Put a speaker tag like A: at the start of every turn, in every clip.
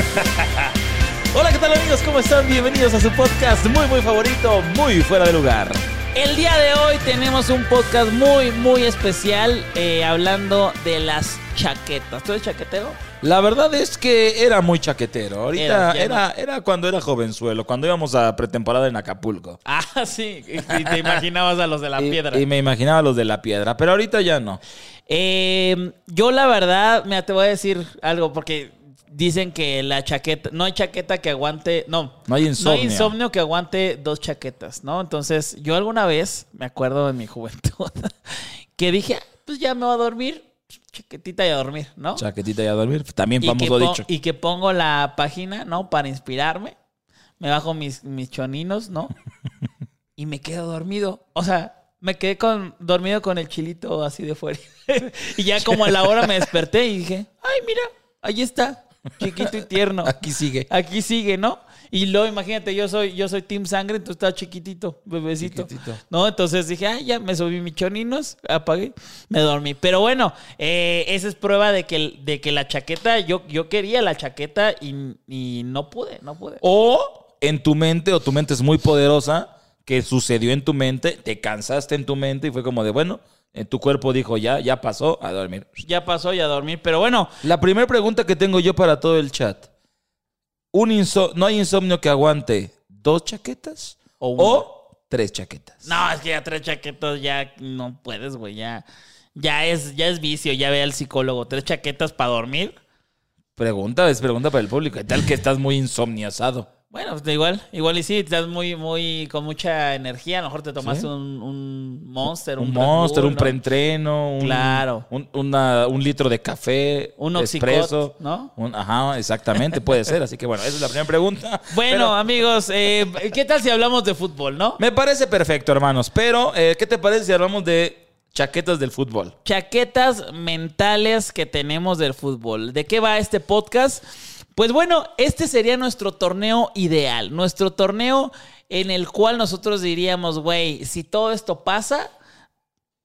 A: Hola, ¿qué tal amigos? ¿Cómo están? Bienvenidos a su podcast muy, muy favorito, muy fuera de lugar.
B: El día de hoy tenemos un podcast muy, muy especial eh, hablando de las chaquetas. ¿Tú eres chaquetero?
A: La verdad es que era muy chaquetero. Ahorita
B: Era, ya
A: era, era cuando era jovenzuelo, cuando íbamos a pretemporada en Acapulco.
B: Ah, sí. Y te imaginabas a los de la
A: Y-
B: piedra.
A: Y, me imaginaba los de la piedra, pero ahorita ya no.
B: Eh, yo la verdad, mira, te voy a decir algo porque dicen que la chaqueta, no hay chaqueta que aguante, no,
A: No hay insomnio.
B: insomnio que aguante dos chaquetas, ¿no? Entonces, yo alguna vez, me acuerdo en mi juventud, que dije, "Ah, pues ya me voy a dormir, chaquetita y a dormir, ¿no?
A: Chaquetita y a dormir. También famoso dicho.
B: y que pongo la página, ¿no? Para inspirarme. Me bajo mis, mis choninos, ¿no? y me quedo dormido. O sea, me quedé con, dormido con el chilito así de fuera. y ya como a la hora me desperté y dije, ay, mira, ahí está, chiquito y tierno.
A: Aquí sigue.
B: Aquí sigue, ¿no? Y luego imagínate, yo soy, yo soy Team Sangre, entonces estaba chiquitito, bebecito.
A: Chiquitito.
B: ¿No? Entonces dije, ah, ya me subí mis choninos, apagué, me dormí. Pero bueno, eh, esa es prueba de que, de que la chaqueta, yo, yo quería la chaqueta y, y no pude, no pude.
A: O en tu mente, o tu mente es muy poderosa, que sucedió en tu mente, te cansaste en tu mente y fue como de, bueno, en tu cuerpo dijo, ya, ya pasó, a dormir.
B: Ya pasó ya a dormir, pero bueno,
A: La primera pregunta que tengo yo para todo el chat. Un inso- ¿No hay insomnio que aguante dos chaquetas
B: O
A: tres chaquetas?
B: no, es que ya tres chaquetas ya no puedes, güey, ya, ya, es, ya es vicio, ya ve al psicólogo, tres chaquetas para dormir.
A: Pregunta, es pregunta para el público. ¿Qué tal que estás muy insomniazado?
B: Bueno, pues igual, igual y sí, estás muy, muy, con mucha energía. A lo mejor te tomaste
A: Sí.
B: un, un monster, un,
A: Un monster,
B: Bull,
A: un
B: ¿no?
A: preentreno, un,
B: Claro.
A: un, una- un litro de café,
B: Un Oxycot, ¿no?
A: un- ajá, exactamente, puede ser. Así que bueno, esa es la primera pregunta.
B: Bueno,
A: Pero
B: amigos, eh, ¿qué tal si hablamos de fútbol, no?
A: me parece perfecto, hermanos. Pero, eh, ¿qué te parece si hablamos de chaquetas del fútbol?
B: Chaquetas mentales que tenemos del fútbol. ¿De qué va este podcast? Pues bueno, este sería nuestro torneo ideal, nuestro torneo en el cual nosotros diríamos, güey, si todo esto pasa,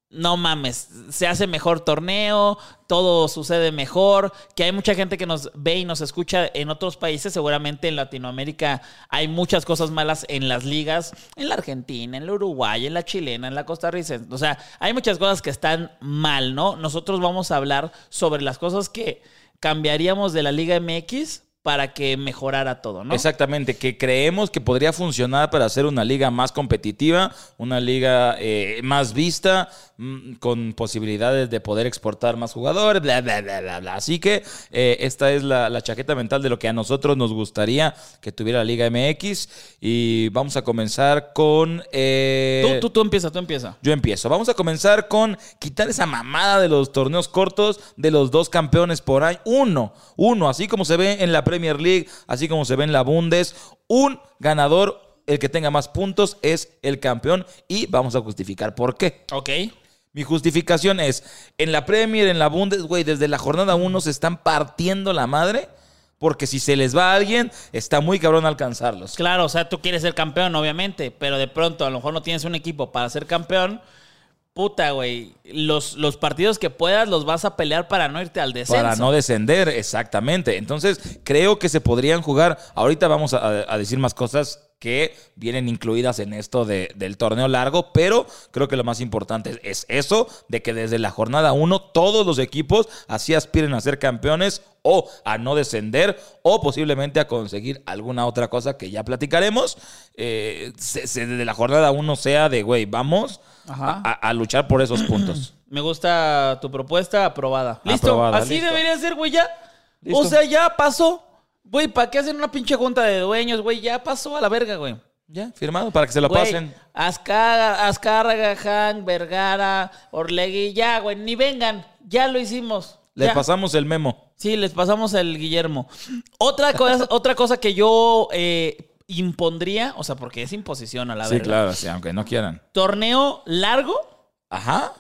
B: no mames, se hace mejor torneo, todo sucede mejor, que hay mucha gente que nos ve y nos escucha en otros países, seguramente en Latinoamérica hay muchas cosas malas en las ligas, en la Argentina, en la Uruguay, en la chilena, en la costarricense, o sea, hay muchas cosas que están mal, ¿no? Nosotros vamos a hablar sobre las cosas que cambiaríamos de la Liga MX para que mejorara todo, ¿no?
A: Exactamente, que creemos que podría funcionar para hacer una liga más competitiva, una liga eh, más vista, mm, con posibilidades de poder exportar más jugadores, bla, bla, bla, bla, bla. Así que eh, esta es la, la chaqueta mental de lo que a nosotros nos gustaría que tuviera la Liga MX. Y vamos a comenzar con... eh,
B: Tú, tú, tú empieza, tú empieza.
A: yo empiezo. Vamos a comenzar con quitar esa mamada de los torneos cortos de los dos campeones por año. Uno, uno, así como se ve en la Premier League, así como se ve en la Bundes. Un ganador, el que tenga más puntos, es el campeón. Y vamos a justificar por qué.
B: Ok.
A: Mi justificación es, en la Premier, en la Bundes, güey, desde la jornada 1 se están partiendo la madre. Porque si se les va a alguien, está muy cabrón alcanzarlos.
B: Claro, o sea, tú quieres ser campeón, obviamente, pero de pronto a lo mejor no tienes un equipo para ser campeón. Puta, güey. Los, los partidos que puedas los vas a pelear para no irte al descenso.
A: Para no descender, exactamente. Entonces, creo que se podrían jugar. Ahorita vamos a, a decir más cosas que vienen incluidas en esto de- del torneo largo, pero creo que lo más importante es eso, de que desde la jornada 1 todos los equipos así aspiren a ser campeones o a no descender o posiblemente a conseguir alguna otra cosa que ya platicaremos. Eh, se- se- desde la jornada 1 sea de, güey, vamos. A, a luchar por esos puntos.
B: Me gusta tu propuesta, aprobada. Listo,
A: Aprobada,
B: así
A: listo.
B: debería ser, güey, ya.
A: Listo.
B: O sea, ya pasó. Güey, ¿para qué hacen una pinche junta de dueños, güey? Ya pasó a la verga, güey.
A: Ya, firmado, para que se lo
B: Güey,
A: pasen.
B: Azcárraga, Azcárraga, Han, Vergara, Orlegui, ya, güey, ni vengan. Ya lo hicimos.
A: Le
B: Ya.
A: pasamos el memo.
B: Sí, les pasamos el Guillermo. Otra cosa, otra cosa que yo eh, impondría, o sea, porque es imposición a la
A: Sí,
B: verdad.
A: claro, sí, aunque no quieran.
B: Torneo largo
A: Ajá.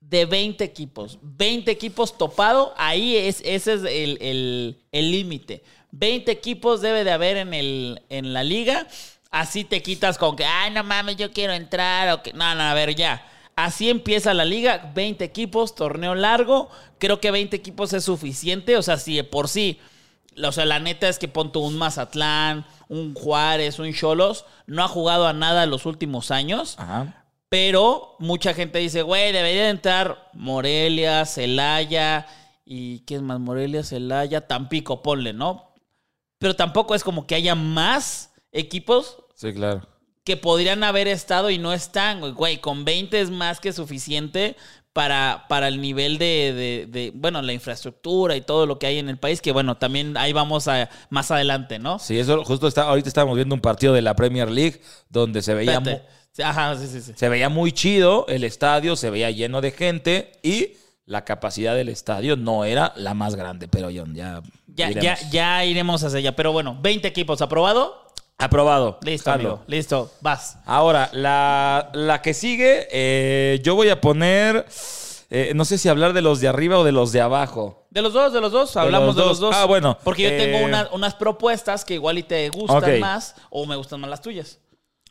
B: de 20 equipos. 20 equipos topado, ahí es, ese es el el- el límite. 20 equipos debe de haber en, el, en la liga. Así te quitas con que, ay, no mames, yo quiero entrar. O que... No, no, a ver, ya. Así empieza la liga. 20 equipos, torneo largo. Creo que 20 equipos es suficiente. O sea, si de por sí. O sea, la neta es que ponte un Mazatlán, un Juárez, un Cholos. No ha jugado a nada los últimos años.
A: Ajá.
B: Pero mucha gente dice, güey, debería de entrar Morelia, Celaya y ¿qué es más? Morelia, Celaya, Tampico, ponle, ¿no? Pero tampoco es como que haya más equipos
A: Sí, claro.
B: que podrían haber estado y no están, güey. Con 20 es más que suficiente para, para el nivel de, de- de, bueno, la infraestructura y todo lo que hay en el país, que bueno, también ahí vamos a, más adelante, ¿no?
A: Sí, eso justo está. Ahorita estábamos viendo un partido de la Premier League donde se veía, mu-
B: Espérate. Ajá, sí, sí, sí.
A: se veía muy chido el estadio, se veía lleno de gente y la capacidad del estadio no era la más grande, pero John, ya.
B: Ya,
A: iremos.
B: ya, ya iremos hacia allá. Pero bueno, 20 equipos, ¿aprobado?
A: Aprobado.
B: Listo, amigo. Listo, vas.
A: Ahora, la, la que sigue, eh, yo voy a poner. eh, no sé si hablar de los de arriba o de los de abajo.
B: De los dos, de los dos, hablamos de
A: los
B: los
A: dos.
B: dos.
A: Ah, bueno,
B: Porque yo
A: eh,
B: tengo una- unas propuestas que igual y te gustan más o me gustan más las tuyas.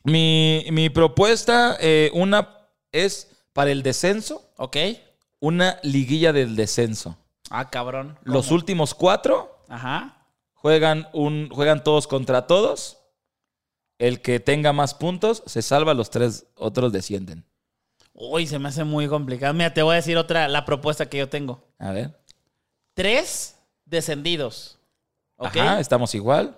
A: Mi, mi propuesta, eh, una es para el descenso,
B: ¿Ok?
A: una liguilla del descenso.
B: Ah, cabrón. ¿Cómo?
A: Los últimos cuatro
B: Ajá.
A: juegan, un, juegan todos contra todos. El que tenga más puntos se salva, los tres otros descienden.
B: Uy, se me hace muy complicado. Mira, te voy a decir otra, la propuesta que yo tengo.
A: A ver.
B: Tres descendidos. ¿Ok?
A: Ajá, estamos igual.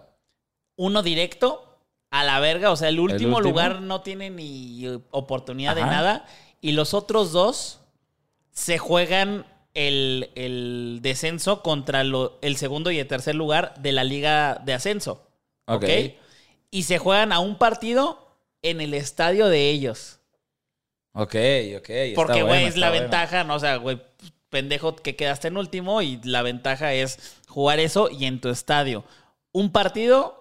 B: Uno directo a la verga. O sea, el último,
A: último?
B: lugar no tiene ni oportunidad de nada. Y los otros dos se juegan el, el descenso contra lo- el segundo y el tercer lugar de la liga de ascenso. ¿Ok?
A: Ok.
B: Y se juegan a un partido en el estadio de ellos.
A: Ok, ok.
B: Porque, güey, es la ventaja, no, o sea, güey, pendejo que quedaste en último y la ventaja es jugar eso y en tu estadio. Un partido,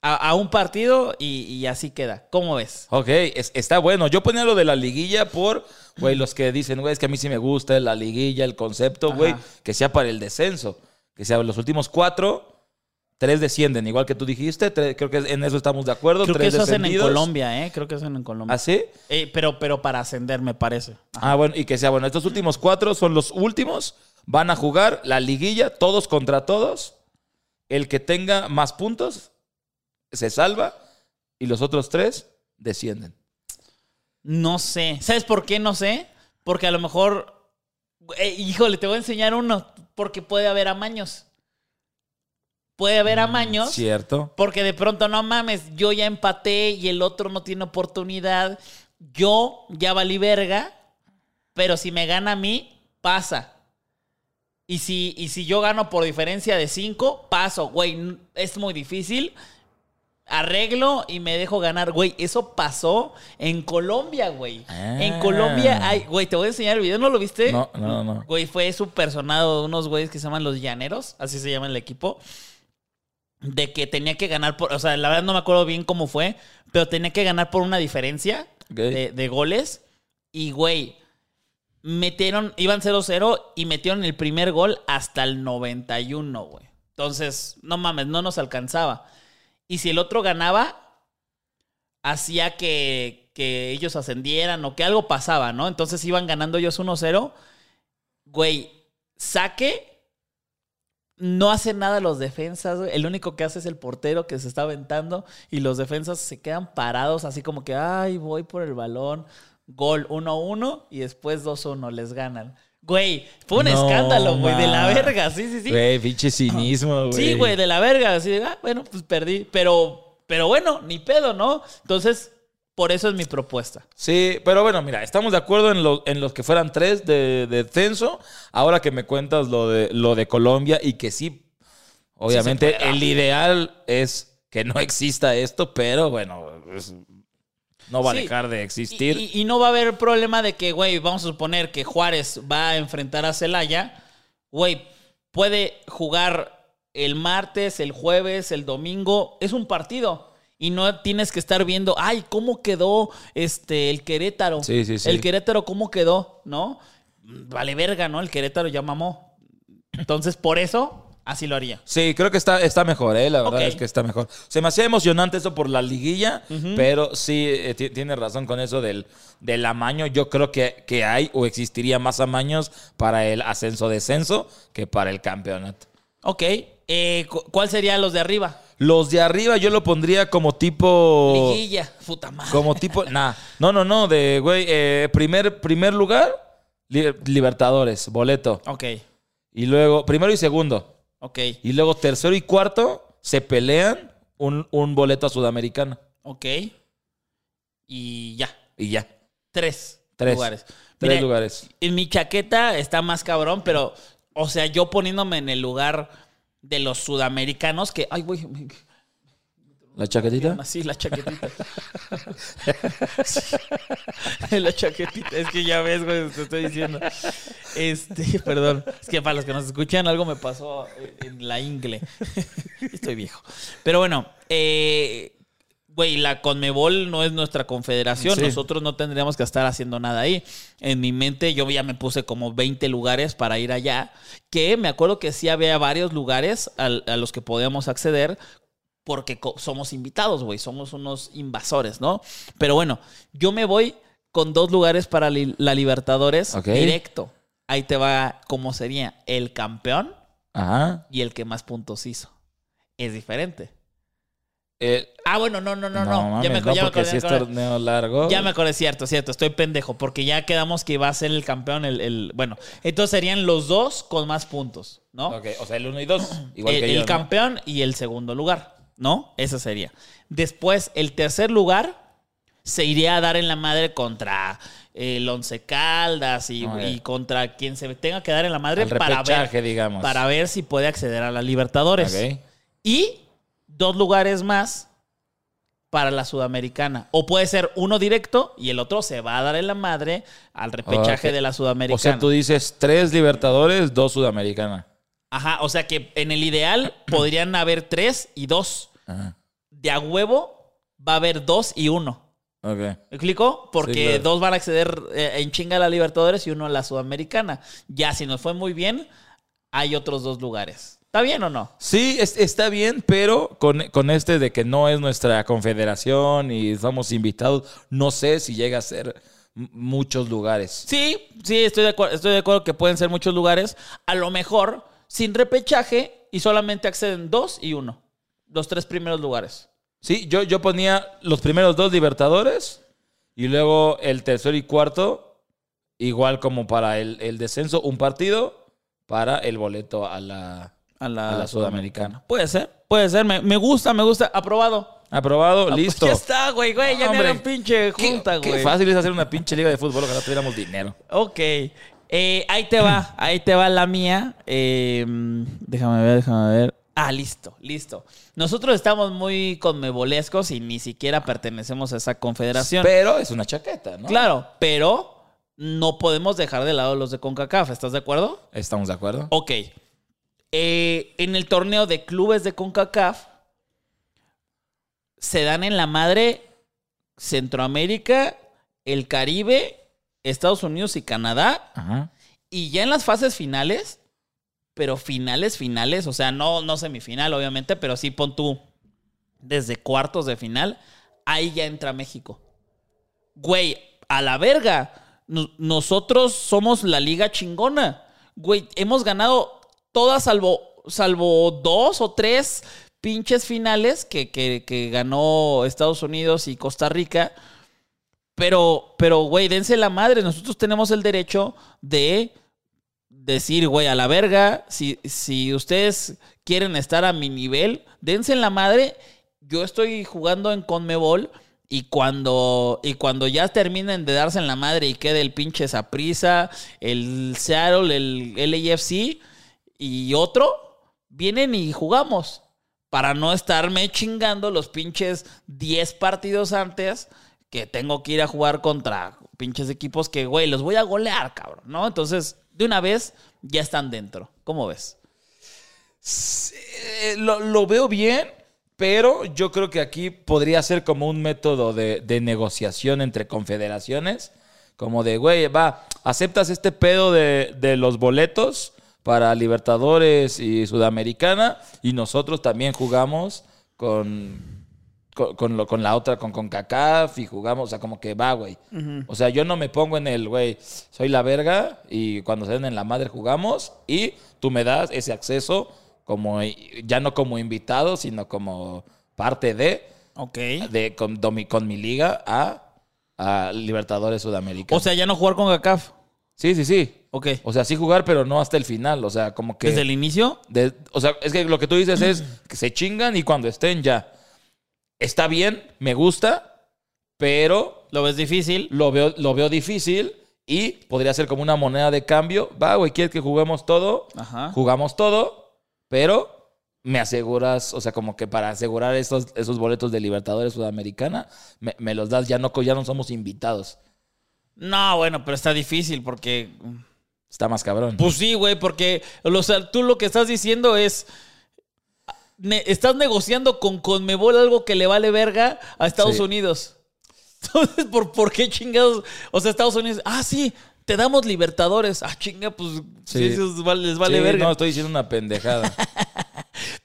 B: a, a un partido y, y así queda. ¿Cómo ves?
A: Ok, es- está bueno. Yo ponía lo de la liguilla por, güey, los que dicen, güey, es que a mí sí me gusta la liguilla, el concepto, güey, que sea para el descenso. Que sea los últimos cuatro, tres descienden, igual que tú dijiste. tres- creo que en eso estamos de acuerdo.
B: Creo que
A: tres
B: eso hacen en. Colombia, ¿eh? Creo que hacen en Colombia.
A: ¿Ah, sí?
B: Eh, pero, pero para ascender, me parece.
A: Ah, bueno, y que sea bueno. Estos últimos cuatro son los últimos. Van a jugar la liguilla, todos contra todos. El que tenga más puntos se salva y los otros tres descienden.
B: No sé. ¿Sabes por qué no sé? Porque a lo mejor. eh, híjole, te voy a enseñar uno. Porque puede haber amaños. Puede haber amaños.
A: ¿Cierto?
B: Porque de pronto, no mames, yo ya empaté y el otro no tiene oportunidad. Yo ya valí verga. Pero si me gana a mí, pasa. Y si, y si yo gano por diferencia de 5, paso. Güey, es muy difícil. Arreglo y me dejo ganar. Güey, eso pasó en Colombia, güey. En
A: Ah.
B: Colombia hay... Güey, te voy a enseñar el video. ¿No lo viste?
A: No, no, no.
B: Güey, fue súper sonado unos güeyes que se llaman los Llaneros. Así se llama el equipo. De que tenía que ganar por... O sea, la verdad no me acuerdo bien cómo fue. Pero tenía que ganar por una diferencia de, de goles. Y, güey, metieron... Iban 0-0 y metieron el primer gol hasta el 91, güey. Entonces, no mames, no nos alcanzaba. Y si el otro ganaba, hacía que, que ellos ascendieran o que algo pasaba, ¿no? Entonces iban ganando ellos 1-0. Güey, saque. No hace nada los defensas, güey. El único que hace es el portero que se está aventando y los defensas se quedan parados así como que, ay, voy por el balón. Gol 1-1 y después 2-1, les ganan. Güey, fue un
A: No,
B: escándalo, güey, de la verga, sí, sí, sí.
A: Güey, pinche cinismo, güey.
B: Sí, güey, de la verga. Así de, ah, bueno, pues perdí. Pero, pero bueno, ni pedo, ¿no? Entonces, por eso es mi propuesta.
A: Sí, pero bueno, mira, estamos de acuerdo en, lo- en los que fueran tres de, de censo. Ahora que me cuentas lo de, lo de Colombia y que sí, obviamente el ideal es que no exista esto, pero bueno, es- no va
B: Sí.
A: a dejar de existir.
B: Y, y- y no va a haber problema de que, güey, vamos a suponer que Juárez va a enfrentar a Celaya. Güey, puede jugar el martes, el jueves, el domingo. Es un partido. Y no tienes que estar viendo, ay, ¿cómo quedó este el Querétaro?
A: Sí, sí, sí.
B: El Querétaro, ¿cómo quedó? ¿No? Vale verga, ¿no? El Querétaro ya mamó. Entonces, por eso, así lo haría.
A: Sí, creo que está, está mejor, ¿eh? La verdad es que está mejor. Se me hacía emocionante eso por la liguilla, pero sí, eh, ti- tiene razón con eso del, del amaño. Yo creo que, que hay o existiría más amaños para el ascenso-descenso que para el campeonato.
B: Ok. Eh, cu- ¿Cuál serían los de arriba?
A: Los de arriba yo lo pondría como tipo...
B: Liguilla. Puta madre.
A: Como tipo... Nah, no, no, no, de, güey, eh, primer, primer lugar, li- Libertadores, boleto.
B: Ok.
A: Y luego, primero y segundo.
B: Ok.
A: Y luego tercero y cuarto se pelean un, un boleto a Sudamericana.
B: Ok. Y ya.
A: Y ya.
B: Tres,
A: Tres.
B: lugares.
A: Tres
B: Mira,
A: lugares.
B: En mi chaqueta está más cabrón, pero, o sea, yo poniéndome en el lugar de los sudamericanos que. Ay, güey.
A: ¿La chaquetita?
B: Así, la chaquetita. Sí. la chaquetita. Es que ya ves, güey, te estoy diciendo. Este, perdón. Es que para los que nos escuchan, algo me pasó en la ingle. Estoy viejo. Pero bueno, eh, güey, la Conmebol no es nuestra confederación.
A: Sí.
B: Nosotros no tendríamos que estar haciendo nada ahí. En mi mente, yo ya me puse como 20 lugares para ir allá. Que me acuerdo que sí había varios lugares a los que podíamos acceder porque somos invitados, güey, somos unos invasores, ¿no? Pero bueno, yo me voy con dos lugares para li- la Libertadores directo. Ahí te va cómo sería el campeón
A: Ajá.
B: y el que más puntos hizo. Es diferente.
A: Eh,
B: Ah, bueno, no, no, no, no.
A: mames,
B: ya me,
A: no,
B: ya me acordé,
A: si es
B: ya me acordé.
A: torneo largo.
B: Ya me acordé, cierto, cierto, estoy pendejo, porque ya quedamos que iba a ser el campeón el, el- bueno, entonces serían los dos con más puntos, ¿no?
A: Ok, o sea, el uno y dos. Igual
B: el,
A: que
B: el campeón y el segundo lugar, ¿no? Ese sería. Después, el tercer lugar se iría a dar en la madre contra el Once Caldas y, contra quien se tenga que dar en la madre
A: Al
B: para ver,
A: digamos.
B: para ver si puede acceder a la Libertadores.
A: Ok.
B: Y dos lugares más para la Sudamericana. O puede ser uno directo y el otro se va a dar en la madre al repechaje de la Sudamericana.
A: O sea, tú dices tres Libertadores, dos Sudamericana.
B: Ajá, o sea que en el ideal podrían haber tres y dos.
A: Ajá.
B: De a huevo va a haber dos y uno.
A: Ok.
B: ¿Me explico? Porque
A: Sí, claro.
B: dos van a acceder eh, en chinga a la Libertadores y uno a la Sudamericana. Ya, si nos fue muy bien, hay otros dos lugares. ¿Está bien o no?
A: Sí, es- está bien, pero con, con este de que no es nuestra confederación y estamos invitados, no sé si llega a ser muchos lugares.
B: Sí, sí, estoy de, acuerdo, estoy de acuerdo que pueden ser muchos lugares. A lo mejor sin repechaje y solamente acceden dos y uno. Los tres primeros lugares.
A: Sí, yo, yo ponía los primeros dos Libertadores y luego el tercero y cuarto, igual como para el, el descenso, un partido para el boleto a la,
B: A la,
A: a la Sudamericana.
B: Puede ser, puede ser. Me, me gusta, me gusta. Aprobado.
A: Aprobado,
B: Ah, pues
A: listo.
B: Ya está, güey, güey. Ya
A: Hombre,
B: me era pinche
A: Qué-
B: junta,
A: qué
B: güey.
A: fácil es hacer una pinche liga de fútbol, ojalá tuviéramos dinero.
B: Ok. Eh, ahí te va, ahí te va la mía. Eh, déjame ver, déjame ver. Ah, listo, listo. Nosotros estamos muy conmebolescos y ni siquiera pertenecemos a esa confederación.
A: Pero es una chaqueta, ¿no?
B: Claro, pero no podemos dejar de lado los de CONCACAF, ¿estás de acuerdo?
A: ¿Estamos de acuerdo?
B: Ok. Eh, en el torneo de clubes de CONCACAF se dan en la madre Centroamérica, el Caribe, Estados Unidos y Canadá.
A: Ajá.
B: Y ya en las fases finales, pero finales, finales, o sea, no, no semifinal, obviamente, pero sí pon tú desde cuartos de final, ahí ya entra México. Güey, a la verga. Nos- nosotros somos la liga chingona. Güey, hemos ganado todas salvo, salvo dos o tres pinches finales que, que- ganó Estados Unidos y Costa Rica. Pero, pero, güey, dense la madre. Nosotros tenemos el derecho de decir, güey, a la verga, si, si ustedes quieren estar a mi nivel, dense en la madre. Yo estoy jugando en Conmebol y cuando, y cuando ya terminen de darse en la madre y quede el pinche Saprisa, el Seattle, el LAFC y otro, vienen y jugamos. Para no estarme chingando los pinches 10 partidos antes que tengo que ir a jugar contra pinches equipos que, güey, los voy a golear, cabrón, ¿no? Entonces, de una vez ya están dentro. ¿Cómo ves?
A: Eh, lo, lo veo bien, pero yo creo que aquí podría ser como un método de, de negociación entre confederaciones. Como de, güey, va, aceptas este pedo de, de los boletos para Libertadores y Sudamericana y nosotros también jugamos con, con, con lo- con la otra, con CONCACAF y jugamos, o sea, como que va, güey. O sea, yo no me pongo en el, güey, soy la verga y cuando se den en la madre jugamos y tú me das ese acceso como, ya no como invitado, sino como parte de,
B: Ok.
A: de con, domi- con mi liga a, a Libertadores Sudamérica.
B: O sea, ya no jugar con GACAF.
A: sí, sí, sí.
B: Ok.
A: O sea, sí jugar, pero no hasta el final. O sea, como que.
B: ¿Desde el inicio?
A: de- o sea, es que lo que tú dices es que se chingan y cuando estén ya. Está bien, me gusta, pero
B: ¿Lo ves difícil?
A: lo veo, lo veo difícil y podría ser como una moneda de cambio. Va, güey, ¿quieres que juguemos todo?
B: Ajá.
A: Jugamos todo, pero me aseguras, o sea, como que para asegurar esos, esos boletos de Libertadores Sudamericana, me, me los das, ya no, ya no somos invitados.
B: No, bueno, pero está difícil porque.
A: Está más cabrón.
B: Pues sí, güey, porque o sea, tú lo que estás diciendo es. ne- estás negociando con Conmebol algo que le vale verga a Estados
A: Sí.
B: Unidos. Entonces, ¿por, ¿por qué chingados? O sea, Estados Unidos. Ah, sí, te damos Libertadores. Ah, chinga, pues sí, vale- les vale
A: Sí,
B: verga.
A: No, estoy diciendo una pendejada.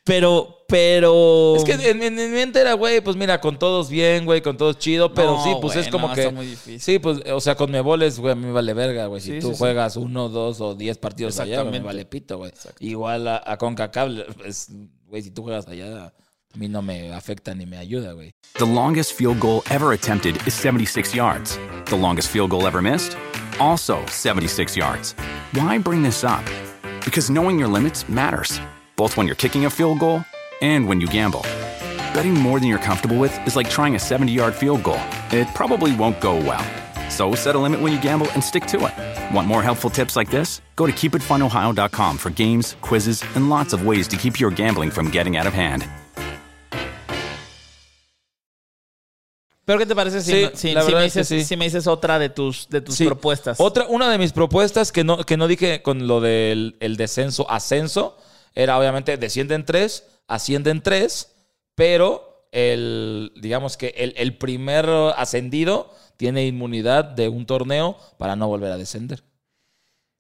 B: Pero, pero.
A: Es que en, en- en mi mente era, güey, pues mira, con todos bien, güey, con todos chido, pero
B: No,
A: sí, pues
B: güey,
A: es como
B: no,
A: que.
B: está muy difícil.
A: Sí, pues, o sea, con Meboles, güey, a mí me vale verga, güey. Si
B: Sí,
A: tú
B: sí, sí.
A: juegas uno, dos o diez partidos allá, me vale pito, güey. Igual a, a CONCACAF, pues, güey, si tú juegas allá, a mí no me afecta ni me ayuda, güey.
C: The longest field goal ever attempted is 76 yards. The longest field goal ever missed? Also 76 yards. Why bring this up? Because knowing your limits matters, both when you're kicking a field goal and when you gamble. Betting more than you're comfortable with is like trying a 70 yard field goal. It probably won't go well. So set a limit when you gamble and stick to it. Want more helpful tips like this? Go to keepitfunohio.com for games, quizzes, and lots of ways to keep your gambling from getting out of hand.
B: ¿Pero qué te parece si,
A: Sí,
B: si- si me
A: es
B: dices,
A: sí.
B: si me dices otra de tus, de tus
A: Sí.
B: propuestas?
A: Otra, una de mis propuestas que no, que no dije con lo del el descenso, ascenso, era obviamente descienden tres, ascienden tres, pero el, digamos que el, el primer ascendido tiene inmunidad de un torneo para no volver a descender.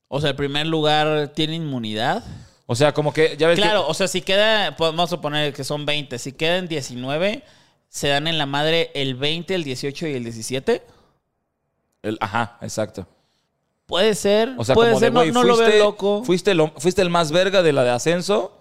B: O sea, el primer lugar tiene inmunidad.
A: O sea, como que ya ves que-
B: Claro, o sea, si queda, podemos suponer que son 20, si quedan 19, se dan en la madre el 20, el 18 y el 17.
A: el- ajá, exacto.
B: Puede ser,
A: O sea,
B: puede
A: como de,
B: ser, no-
A: güey,
B: no, lo
A: fuiste-
B: veo loco.
A: Fuiste, lo- fuiste el más verga de la de ascenso,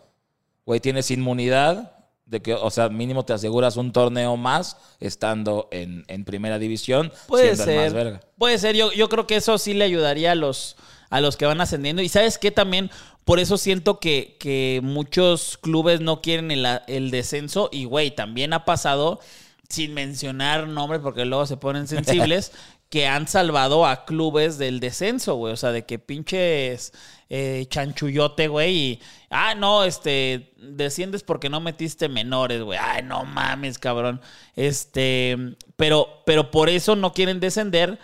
A: güey, tienes inmunidad, de que, o sea, mínimo te aseguras un torneo más estando en, en primera división,
B: Puede
A: siendo el más
B: ser.
A: verga.
B: Puede ser. Yo, yo creo que eso sí le ayudaría a los, a los que van ascendiendo. Y sabes qué también, por eso siento que, que muchos clubes no quieren el, el descenso. Y güey, también ha pasado, sin mencionar nombres porque luego se ponen sensibles, que han salvado a clubes del descenso, güey. O sea, de que pinches eh, chanchullote, güey. Y, ah, no, este, desciendes porque no metiste menores, güey. Ay, no mames, cabrón. Este, pero, pero por eso no quieren descender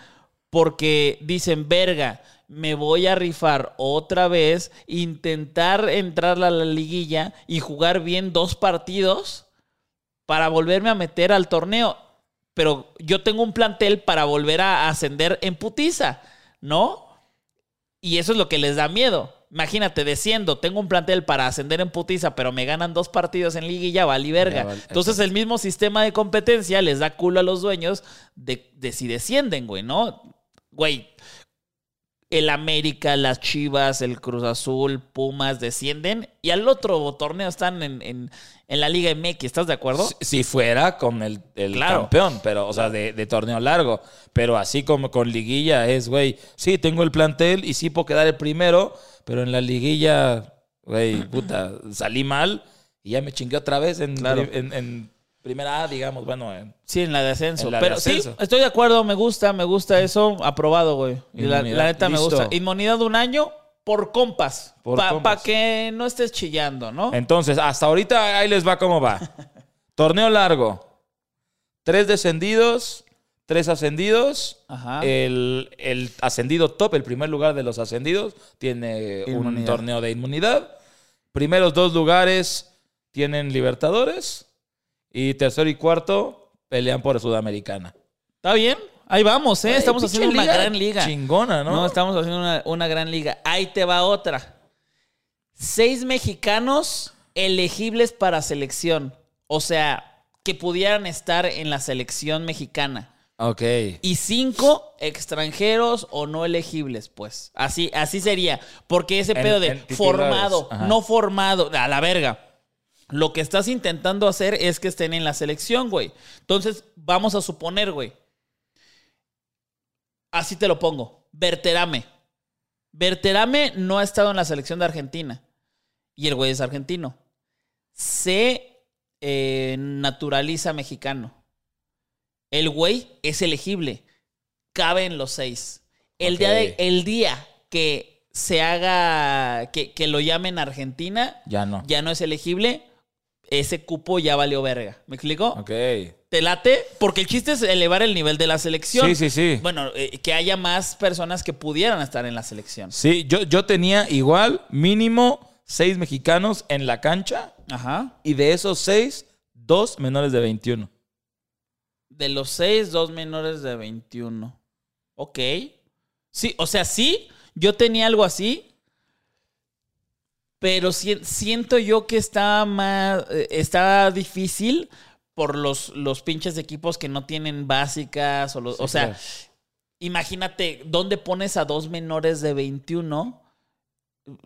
B: porque dicen, verga, me voy a rifar otra vez, intentar entrar a la liguilla y jugar bien dos partidos para volverme a meter al torneo. Pero yo tengo un plantel para volver a ascender en putiza, ¿no? Y eso es lo que les da miedo. Imagínate, desciendo, tengo un plantel para ascender en putiza, pero me ganan dos partidos en liguilla, vale verga.
A: Ya vale,
B: Entonces el mismo sistema de competencia les da culo a los dueños de, de si descienden, güey, ¿no? Güey, el América, las Chivas, el Cruz Azul, Pumas descienden y al otro torneo están en, en- en la Liga MX, ¿estás de acuerdo?
A: Si, si fuera con el, el
B: Claro.
A: campeón, pero, o sea, de, de torneo largo. Pero así como con liguilla es, güey, sí, tengo el plantel y sí puedo quedar el primero, pero en la liguilla, güey, puta, salí mal y ya me chingué otra vez en,
B: Claro.
A: en- en primera A, digamos, bueno, en-
B: Sí, en la de ascenso.
A: En la de
B: Pero
A: ascenso.
B: sí, estoy de acuerdo, me gusta, me gusta eso, aprobado, güey. Y la, la neta me gusta. Inmunidad de un año por compas.
A: Por
B: Para que no estés chillando, ¿no?
A: Entonces, hasta ahorita ahí les va cómo va. Torneo largo. Tres descendidos, tres ascendidos.
B: Ajá.
A: El, el ascendido top, el primer lugar de los ascendidos, tiene un torneo de inmunidad. primeros dos lugares tienen Libertadores y tercero y cuarto pelean por Sudamericana.
B: ¿Está bien? Ahí vamos, ¿eh?
A: Ay,
B: Estamos haciendo una
A: liga
B: gran liga.
A: Chingona, ¿no?
B: No, estamos haciendo una, una gran liga. Ahí te va otra. Seis mexicanos elegibles para selección. O sea, que pudieran estar en la selección mexicana.
A: Ok.
B: Y cinco extranjeros o no elegibles, pues. Así, así sería. Porque ese
A: En-
B: pedo de
A: en
B: formado,
A: Ajá.
B: no formado, a la verga. Lo que estás intentando hacer es que estén en la selección, güey. Entonces, vamos a suponer, güey. Así te lo pongo. Berterame. Berterame no ha estado en la selección de Argentina. Y el güey es argentino. Se eh, naturaliza mexicano. El güey es elegible. Cabe en los seis. El, día, de- el día que se haga, que, que lo llamen Argentina,
A: Ya no.
B: ya no es elegible. Ese cupo ya valió verga. ¿Me explico?
A: Ok.
B: ¿Te late? Porque el chiste es elevar el nivel de la selección.
A: Sí, sí, sí.
B: Bueno, eh, que haya más personas que pudieran estar en la selección.
A: Sí, yo, yo tenía igual mínimo seis mexicanos en la cancha
B: Ajá.
A: y de esos seis, dos menores de 21.
B: De los seis, dos menores de 21. Ok. Sí, o sea, sí, yo tenía algo así. Pero si- siento yo que está más. eh, Está difícil por los, los pinches equipos que no tienen básicas. O, los-
A: Sí,
B: o sea,
A: claro.
B: imagínate, ¿dónde pones a dos menores de 21?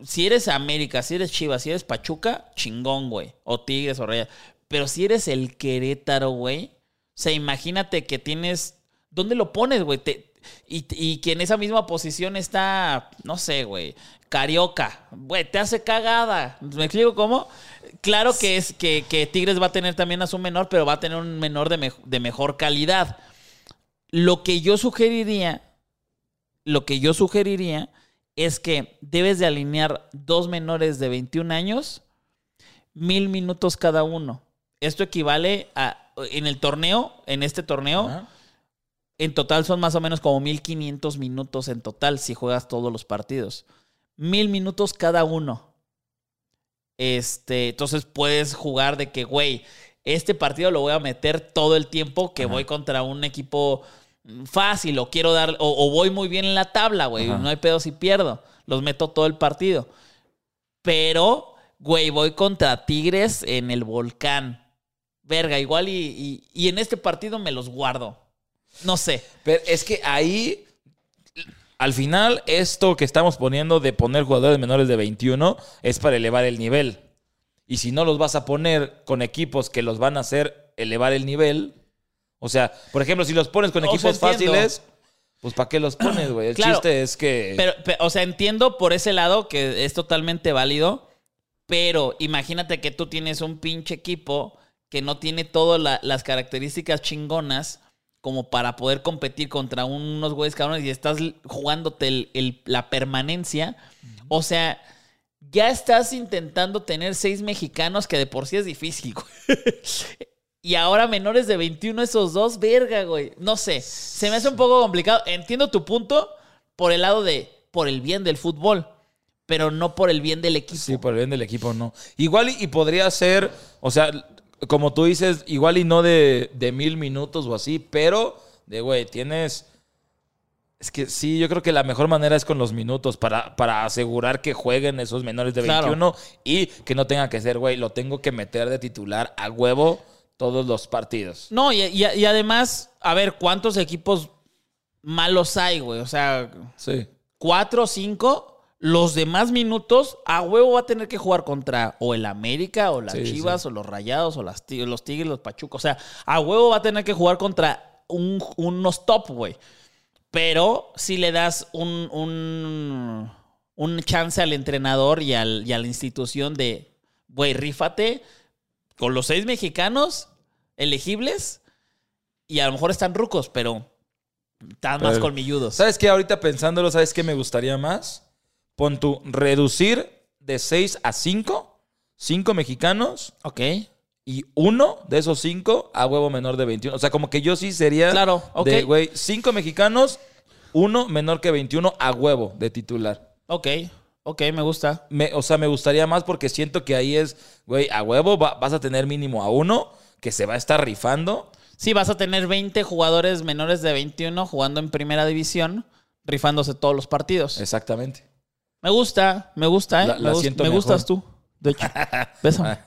B: Si eres América, si eres Chivas, si eres Pachuca, chingón, güey. O Tigres o Reyes. Pero si eres el Querétaro, güey. O sea, imagínate que tienes. ¿Dónde lo pones, güey? Te- y, y que en esa misma posición está, no sé, güey, Carioca. Güey, te hace cagada. ¿Me explico cómo? Claro que es que, Tigres va a tener también a su menor, pero va a tener un menor de, mej- de mejor calidad. Lo que yo sugeriría, lo que yo sugeriría es que debes de alinear dos menores de 21 años, mil minutos cada uno. Esto equivale a, en el torneo, en este torneo. En total son más o menos como 1500 minutos en total si juegas todos los partidos. Mil minutos cada uno. Este, entonces puedes jugar de que, güey, este partido lo voy a meter todo el tiempo que
A: Ajá.
B: voy contra un equipo fácil o quiero dar, o, o voy muy bien en la tabla, güey. No hay pedo si pierdo. Los meto todo el partido. Pero, güey, voy contra Tigres en el volcán. Verga, igual y, y- y en este partido me los guardo. No sé.
A: Pero es que ahí, al final, esto que estamos poniendo de poner jugadores menores de 21 es para elevar el nivel. Y si no los vas a poner con equipos que los van a hacer elevar el nivel, o sea, por ejemplo, si los pones con
B: O sea,
A: equipos fáciles, pues ¿para qué los pones, güey? El
B: Claro.
A: chiste es que...
B: Pero, pe- o sea, entiendo por ese lado que es totalmente válido, pero imagínate que tú tienes un pinche equipo que no tiene todas la- las características chingonas como para poder competir contra unos güeyes cabrones y estás jugándote el- el- la permanencia. O sea, ya estás intentando tener seis mexicanos que de por sí es difícil, güey. Y ahora menores de 21 esos dos, verga, güey. No sé, se me hace un poco complicado. Entiendo tu punto por el lado de, por el bien del fútbol, pero no por el bien del equipo.
A: Sí, por el bien del equipo no. Igual y, y podría ser, o sea, como tú dices, igual y no de, de mil minutos o así, pero de, güey, tienes... Es que sí, yo creo que la mejor manera es con los minutos para, para asegurar que jueguen esos menores de
B: Claro.
A: 21 y que no tenga que ser, güey, lo tengo que meter de titular a huevo todos los partidos.
B: No, y, y- y además, a ver, ¿cuántos equipos malos hay, güey? O sea,
A: Sí.
B: cuatro o cinco. Los demás minutos, a huevo va a tener que jugar contra o el América, o las
A: Sí,
B: Chivas,
A: sí.
B: o los Rayados, o las los Tigres, los Pachucos. O sea, a huevo va a tener que jugar contra un- unos top, güey. Pero si le das un, un, un chance al entrenador y, al- y a la institución de, güey, rífate con los seis mexicanos elegibles y a lo mejor están rucos, pero están más colmilludos.
A: ¿Sabes qué? Ahorita pensándolo, ¿sabes qué me gustaría más? Pon tu reducir de 6 a 5, 5 mexicanos
B: Ok.
A: y uno de esos 5 a huevo menor de 21. O sea, como que yo sí sería
B: Claro, ok.
A: de, güey, 5 mexicanos, uno menor que 21 a huevo de titular.
B: Ok. Ok, me gusta.
A: Me- o sea, me gustaría más porque siento que ahí es, güey, a huevo va- vas a tener mínimo a uno que se va a estar rifando.
B: Sí, vas a tener 20 jugadores menores de 21 jugando en primera división, rifándose todos los partidos.
A: Exactamente.
B: Me gusta, me gusta, ¿eh?
A: La-
B: me
A: la siento
B: me
A: mejor.
B: gustas tú. De hecho, bésame.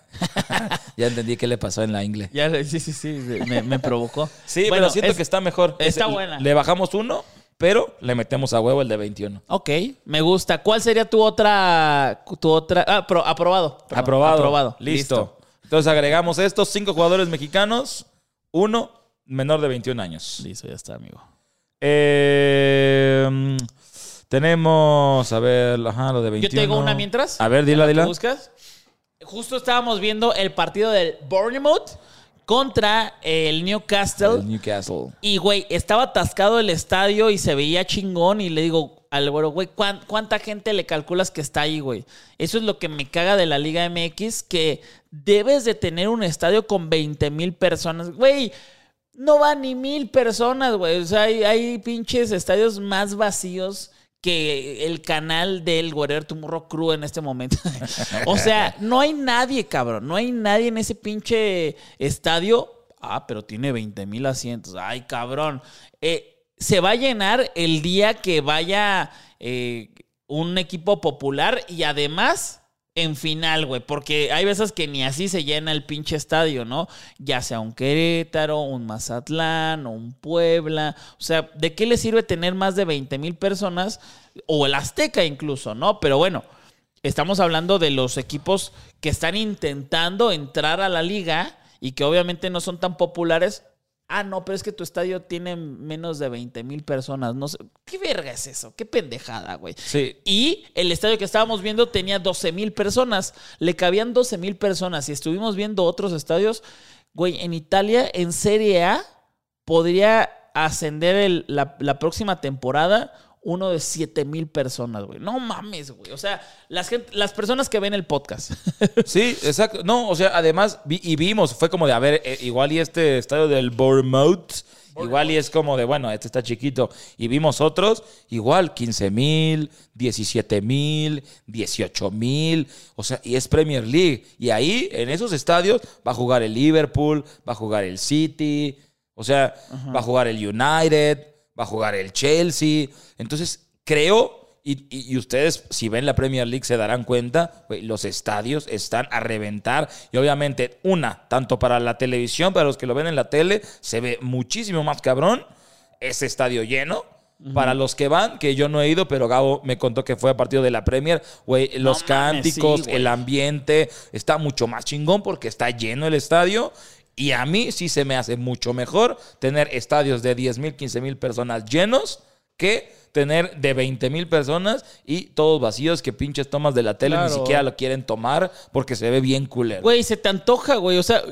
A: ya entendí qué le pasó en la ingle.
B: Ya, sí, sí, sí, me, me provocó.
A: Sí,
B: Bueno,
A: pero siento
B: es-
A: que está mejor.
B: está buena.
A: Le bajamos uno, pero le metemos a huevo el de 21.
B: Ok, me gusta. ¿Cuál sería tu otra, tu otra? Ah, pro- aprobado. Perdón,
A: Aprobado.
B: Aprobado.
A: Listo. Entonces agregamos estos cinco jugadores mexicanos, uno menor de 21 años.
B: Listo, ya está, amigo.
A: Eh, tenemos, a ver, ajá, lo de 21.
B: Yo te digo una mientras.
A: A ver, dila,
B: ¿La que
A: dila.
B: buscas? Justo estábamos viendo el partido del Bournemouth contra el Newcastle.
A: El Newcastle.
B: Y, güey, estaba atascado el estadio y se veía chingón. Y le digo al güero, güey, ¿cuán- ¿cuánta gente le calculas que está ahí, güey? Eso es lo que me caga de la Liga MX, que debes de tener un estadio con 20 mil personas. Güey, no va ni mil personas, güey. O sea, hay, hay pinches estadios más vacíos que el canal del Guerrero Tumurro Crew en este momento. o sea, no hay nadie, cabrón. No hay nadie en ese pinche estadio. Ah, pero tiene 20 mil asientos. Ay, cabrón. Eh, se va a llenar el día que vaya eh, un equipo popular y además en final, güey, porque hay veces que ni así se llena el pinche estadio, ¿no? Ya sea un Querétaro, un Mazatlán o un Puebla. O sea, ¿de qué le sirve tener más de 20 mil personas? O el Azteca incluso, ¿no? Pero bueno, estamos hablando de los equipos que están intentando entrar a la liga y que obviamente no son tan populares. Ah, no, pero es que tu estadio tiene menos de 20 mil personas. No sé. ¿Qué verga es eso? ¿Qué pendejada, güey?
A: Sí.
B: Y el estadio que estábamos viendo tenía 12 mil personas. Le cabían 12 mil personas. Y estuvimos viendo otros estadios. Güey, en Italia, en Serie A, podría ascender el- la, la próxima temporada uno de 7 mil personas, güey. No mames, güey. O sea, las, gente- las personas que ven el podcast.
A: Sí, exacto. No, o sea, además, vi- y vimos, fue como de, a ver, eh, igual y este estadio del Bournemouth, igual y es como de, bueno, este está chiquito. Y vimos otros, igual, 15 mil, 17 mil, 18 mil, o sea, y es Premier League. Y ahí, en esos estadios, va a jugar el Liverpool, va a jugar el City, o sea, va a jugar el United, va a jugar el Chelsea. Entonces, creo... Y, y- y ustedes, si ven la Premier League, se darán cuenta, los estadios están a reventar. Y obviamente, una, tanto para la televisión, para los que lo ven en la tele, se ve muchísimo más cabrón ese estadio lleno. Para los que van, que yo no he ido, pero Gabo me contó que fue a partido de la Premier, güey, los cánticos,
B: sí,
A: el ambiente, está mucho más chingón porque está lleno el estadio. Y a mí sí se me hace mucho mejor tener estadios de 10 mil, 15 mil personas llenos que tener de 20 mil personas y todos vacíos que pinches tomas de la tele ni
B: Claro.
A: siquiera lo quieren tomar porque se ve bien culero.
B: Güey, se te antoja, güey. O sea,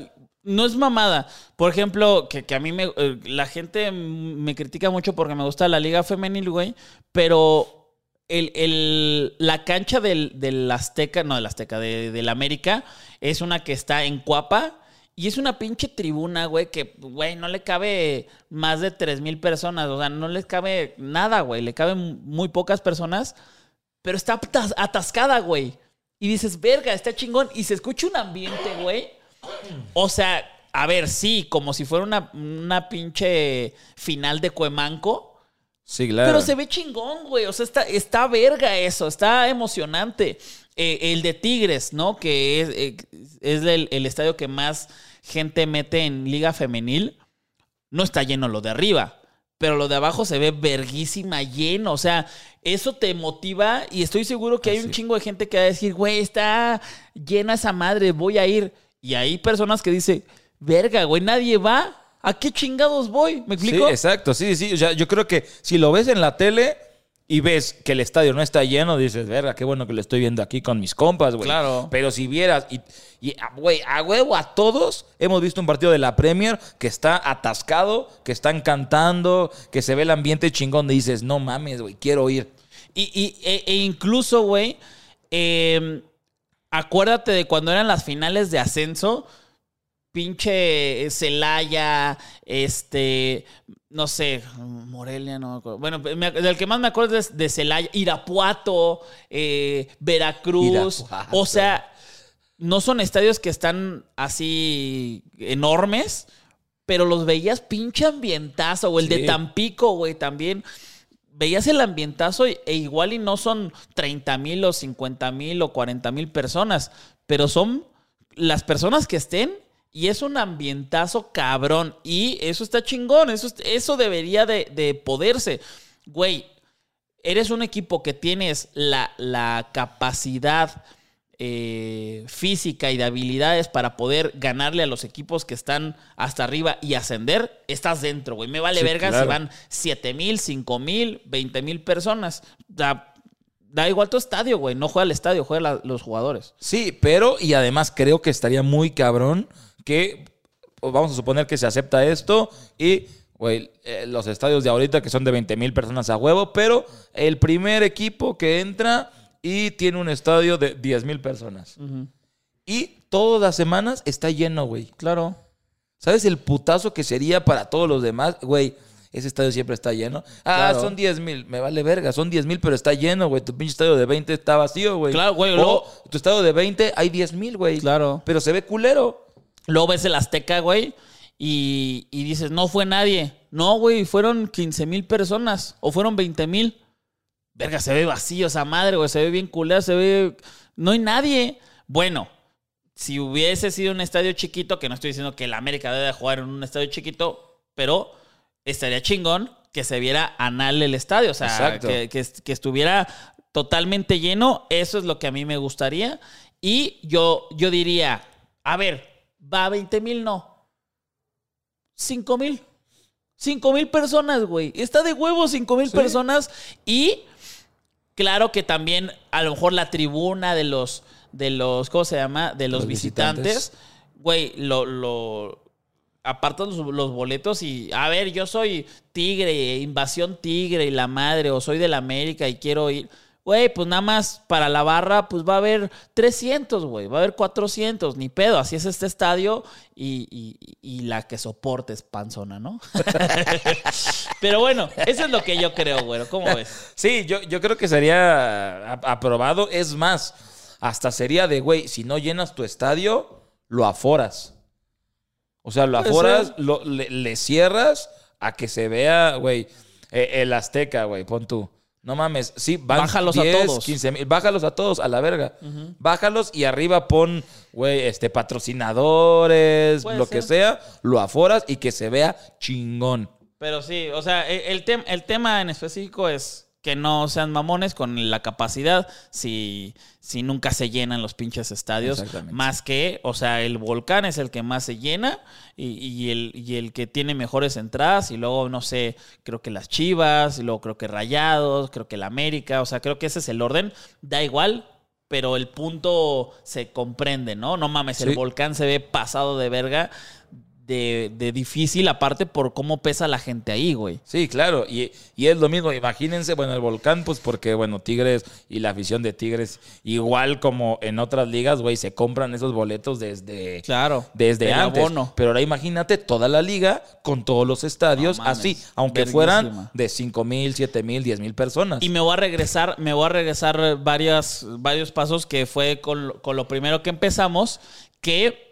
B: no es mamada. Por ejemplo, que, que a mí me, eh, la gente me critica mucho porque me gusta la liga femenil, güey. Pero el, el- la cancha del, del Azteca, no del Azteca, de- del América, es una que está en Cuapa. Y es una pinche tribuna, güey, que, güey, no le cabe más de 3 mil personas. O sea, no les cabe nada, güey. Le caben muy pocas personas. Pero está atas- atascada, güey. Y dices, verga, está chingón. Y se escucha un ambiente, güey. O sea, a ver, sí, como si fuera una, una pinche final de Cuemanco.
A: sí, claro.
B: Pero se ve chingón, güey. O sea, está, está verga eso, está emocionante. Eh, el de Tigres, ¿no? Que es, eh, es el, el estadio que más gente mete en Liga Femenil. No está lleno lo de arriba. Pero lo de abajo se ve verguísima lleno. O sea, eso te motiva. Y estoy seguro que hay un chingo de gente que va a decir, güey, está llena esa madre, voy a ir. Y hay personas que dicen, verga, güey, nadie va. ¿A qué chingados voy? ¿Me
A: Sí,
B: explico?
A: exacto, sí, sí. O sea, yo creo que si lo ves en la tele y ves que el estadio no está lleno, dices, verga, qué bueno que lo estoy viendo aquí con mis compas, güey.
B: Claro.
A: Pero si vieras, y, ah, güey, a huevo a todos, hemos visto un partido de la Premier que está atascado, que están cantando, que se ve el ambiente chingón, y dices, no mames, güey, quiero ir.
B: Y, y- e, e incluso, güey, eh, acuérdate de cuando eran las finales de ascenso, pinche Celaya, este, no sé, Morelia, no me acuerdo. Bueno, me- del que más me acuerdo es de Celaya, Irapuato, eh, Veracruz.
A: Irapuato.
B: O sea, no son estadios que están así enormes, pero los veías pinche ambientazo, o el de. Tampico, güey, también. Veías el ambientazo e igual y no son 30 mil o 50 mil o 40 mil personas, pero son las personas que estén y es un ambientazo cabrón. Y eso está chingón, eso, eso debería de, de poderse. Güey, eres un equipo que tienes la, la capacidad eh, física y de habilidades para poder ganarle a los equipos que están hasta arriba y ascender, estás dentro, güey. Me vale
A: Sí,
B: verga
A: claro.
B: si van 7 mil, 5 mil, 20 mil personas. Da, da igual tu estadio, güey. No juega el estadio, juega la- los jugadores.
A: Sí, pero y además creo que estaría muy cabrón que pues, vamos a suponer que se acepta esto y güey, eh, los estadios de ahorita que son de 20 mil personas a huevo, pero el primer equipo que entra y tiene un estadio de 10 mil personas. Y todas las semanas está lleno, güey.
B: Claro.
A: ¿Sabes el putazo que sería para todos los demás? Güey, ese estadio siempre está lleno. Ah,
B: Claro.
A: son 10 mil. Me vale verga, son 10 mil, pero está lleno, güey. Tu pinche estadio de 20 está vacío, güey.
B: Claro, güey,
A: O
B: luego-
A: tu estadio de 20 hay 10 mil, güey.
B: Claro.
A: Pero se ve culero.
B: Luego ves el Azteca, güey, y, y dices, no fue nadie. No, güey, fueron 15 mil personas o fueron 20 mil. Verga, se ve vacío esa madre, güey, se ve bien culera, se ve... No hay nadie. Bueno, si hubiese sido un estadio chiquito, que no estoy diciendo que el América debe de jugar en un estadio chiquito, pero estaría chingón que se viera anal el estadio, o sea, que, que, que estuviera totalmente lleno, eso es lo que a mí me gustaría. Y yo, yo diría, a ver, va a 20 mil, no. 5 mil. 5 mil personas, güey. Está de huevo 5 mil
A: Sí.
B: personas. Y claro que también a lo mejor la tribuna de los, de los, ¿cómo se llama? De los,
A: Los
B: visitantes.
A: visitantes.
B: Güey, lo, lo apartas los, los boletos y, a ver, yo soy Tigre, Invasión Tigre y la madre, o soy del América y quiero ir. Güey, pues nada más para la barra, pues va a haber 300, güey, va a haber 400, ni pedo, así es este estadio y, y- y la que soporte es panzona, ¿no? Pero bueno, eso es lo que yo creo, güey, ¿cómo ves?
A: Sí, yo, yo creo que sería aprobado. Es más, hasta sería de, güey, si no llenas tu estadio, lo aforas. O sea, lo aforas, lo- le, le cierras a que se vea, güey, eh, el Azteca, güey, pon tú. No mames, sí, van
B: Bájalos a
A: 10,
B: todos.
A: 15 mil, bájalos a todos, a la verga. Bájalos y arriba pon, güey, este, patrocinadores,
B: Puede
A: lo que sea, lo aforas y que se vea chingón.
B: Pero sí, o sea, e- el, tem- el tema en específico es que no sean mamones con la capacidad si, si nunca se llenan los pinches estadios. Más que, o sea, el volcán es el que más se llena y, y el, y el que tiene mejores entradas. Y luego, no sé, creo que las Chivas, y luego creo que Rayados, creo que el América. O sea, creo que ese es el orden. Da igual. Pero el punto se comprende, ¿no? No mames, el volcán se ve pasado de verga, de, de difícil, aparte por cómo pesa la gente ahí, güey.
A: Sí, claro, y, y es lo mismo, imagínense, bueno, el volcán, pues porque, bueno, Tigres y la afición de Tigres, igual como en otras ligas, güey, se compran esos boletos desde,
B: Claro.
A: desde antes.
B: abono.
A: Pero ahora imagínate toda la liga con todos los estadios
B: No mames,
A: así, aunque
B: verguísima.
A: fueran de 5 mil, 7 mil, 10 mil personas.
B: Y me voy a regresar, me voy a regresar varias, varios pasos que fue con, con lo primero que empezamos, que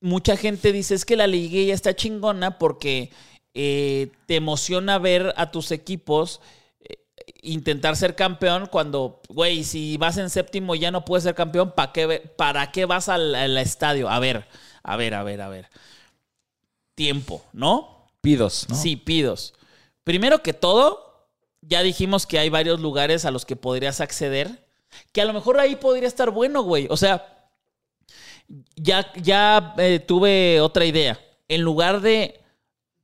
B: mucha gente dice es que la liguilla está chingona porque eh, te emociona ver a tus equipos eh, intentar ser campeón cuando, güey, si vas en séptimo ya no puedes ser campeón, ¿para qué, ¿para qué vas al, al estadio? A ver, a ver, a ver, a ver. Tiempo, ¿no?
A: Pidos, ¿no?
B: Sí, pidos. Primero que todo, ya dijimos que hay varios lugares a los que podrías acceder, que a lo mejor ahí podría estar bueno, güey. O sea, ya, ya eh, tuve otra idea. En lugar de,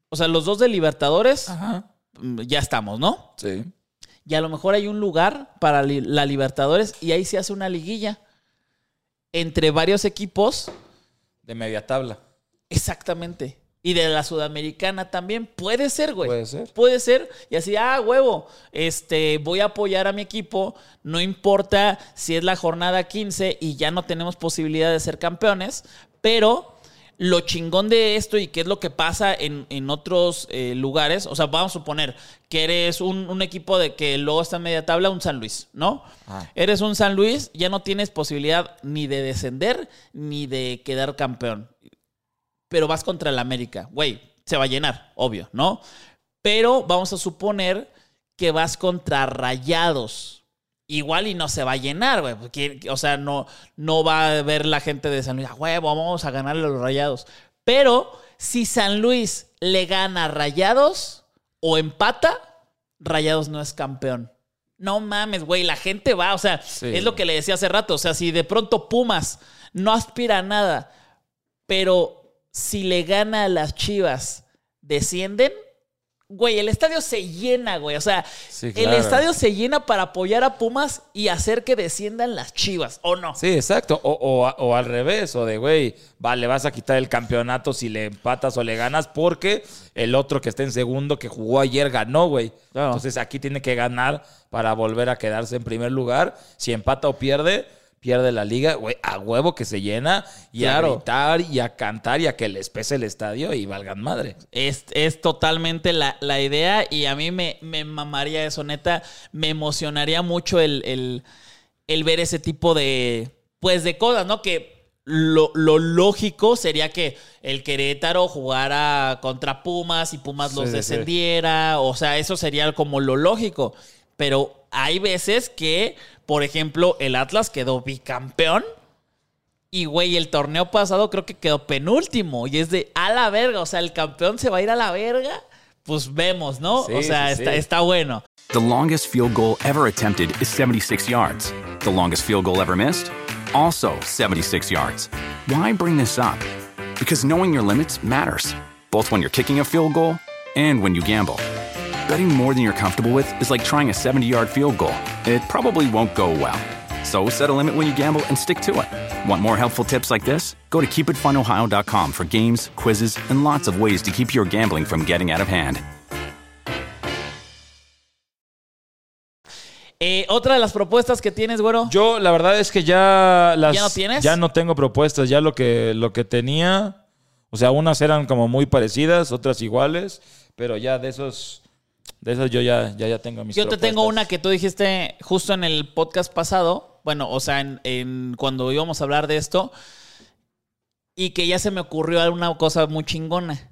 B: o sea, los dos de Libertadores,
A: Ajá.
B: mm, ya estamos, ¿no?
A: Sí.
B: Y a lo mejor hay un lugar para li- la Libertadores y ahí se hace una liguilla entre varios equipos.
A: De media tabla.
B: Exactamente. Y de la Sudamericana también. Puede ser, güey.
A: Puede ser.
B: Puede ser. Y así, ah, huevo, este, voy a apoyar a mi equipo. No importa si es la jornada 15 y ya no tenemos posibilidad de ser campeones, pero lo chingón de esto y qué es lo que pasa en, en otros eh, lugares, o sea, vamos a suponer que eres un, un equipo de que luego está en media tabla, un San Luis, ¿no?
A: Ah.
B: Eres un San Luis, ya no tienes posibilidad ni de descender ni de quedar campeón. Pero vas contra el América, güey, se va a llenar, obvio, ¿no? Pero vamos a suponer que vas contra Rayados. Igual y no se va a llenar, güey. porque, O sea, no, no va a ver la gente de San Luis, huevo, vamos a ganarle a los Rayados. Pero si San Luis le gana a Rayados o empata, Rayados no es campeón. No mames, güey, la gente va, o sea,
A: Sí.
B: es lo que le decía hace rato, o sea, si de pronto Pumas no aspira a nada, pero si le gana a las Chivas, descienden, güey, el estadio se llena, güey, o sea,
A: Sí,
B: el estadio se llena para apoyar a Pumas y hacer que desciendan las Chivas, ¿o no?
A: Sí, exacto. O, o- o al revés, o de, güey, vale, vas a quitar el campeonato si le empatas o le ganas porque el otro que está en segundo que jugó ayer ganó, güey.
B: Claro.
A: Entonces aquí tiene que ganar para volver a quedarse en primer lugar. Si empata o pierde, pierde la liga, güey, a huevo que se llena y
B: Claro.
A: a gritar y a cantar y a que les pese el estadio y valgan madre.
B: Es, es totalmente la, la idea y a mí me, me mamaría eso, neta. Me emocionaría mucho el, el- el ver ese tipo de, pues, de cosas, ¿no? Que lo, lo lógico sería que el Querétaro jugara contra Pumas y Pumas los
A: Sí, sí, sí.
B: descendiera. O sea, eso sería como lo lógico. Pero hay veces que, por ejemplo, el Atlas quedó bicampeón. Y, güey, el torneo pasado creo que quedó penúltimo. Y es de a la verga. O sea, el campeón se va a ir a la verga. Pues vemos, ¿no?
A: Sí,
B: o sea,
A: sí,
B: está,
A: sí.
B: está bueno.
C: The longest field goal ever attempted is 76 yards. The longest field goal ever missed? Also 76 yards. Why bring this up? Because knowing your limits matters, both when you're kicking a field goal and when you gamble. Betting more than you're comfortable with is like trying a 70 yard field goal. It probably won't go well. So set a limit when you gamble and stick to it. Want more helpful tips like this? Go to keepitfunohio.com for games, quizzes, and lots of ways to keep your gambling from getting out of hand.
B: Eh, otra de las propuestas que tienes, güero.
A: Yo, la verdad es que ya las.
B: ¿Ya no tienes?
A: Ya no tengo propuestas. Ya lo que, lo que tenía. O sea, unas eran como muy parecidas, otras iguales. Pero ya de esos. De esas yo ya, ya, ya tengo mis
B: Yo te tengo una que tú dijiste justo en el podcast pasado. Bueno, o sea, en, en- cuando íbamos a hablar de esto. Y que ya se me ocurrió una cosa muy chingona.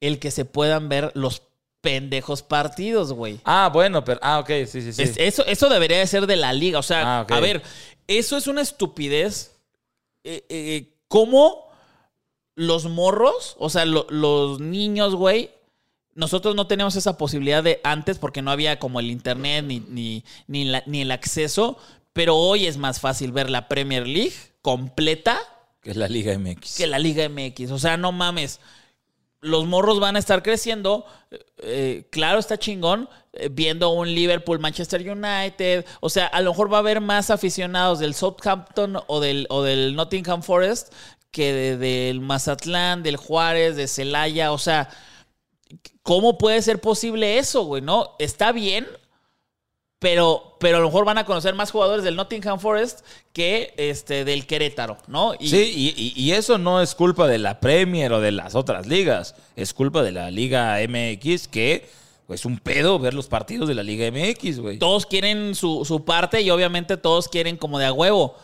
B: El que se puedan ver los pendejos partidos, güey.
A: Ah, bueno, pero. Ah, ok, sí, sí, sí.
B: Es- eso, eso debería de ser de la liga. O sea,
A: Ah,
B: a ver, eso es una estupidez. Eh, eh, ¿Cómo los morros, o sea, lo- los niños, güey, nosotros no teníamos esa posibilidad de antes porque no había como el internet ni, ni, ni, la- ni el acceso, pero hoy es más fácil ver la Premier League completa
A: Que la Liga MX.
B: que la Liga MX. O sea, no mames. Los morros van a estar creciendo. eh, claro, está chingón. eh, viendo un Liverpool, Manchester United. O sea, a lo mejor va a haber más aficionados del Southampton o del, o del Nottingham Forest que de- del Mazatlán, del Juárez, de Celaya. O sea, ¿cómo puede ser posible eso, güey? ¿No? Está bien, pero, pero a lo mejor van a conocer más jugadores del Nottingham Forest que este, del Querétaro, ¿no? Y-
A: Sí, y, y- y eso no es culpa de la Premier o de las otras ligas. Es culpa de la Liga MX que pues, es un pedo ver los partidos de la Liga MX, güey.
B: todos quieren su, su parte y obviamente todos quieren como de a huevo.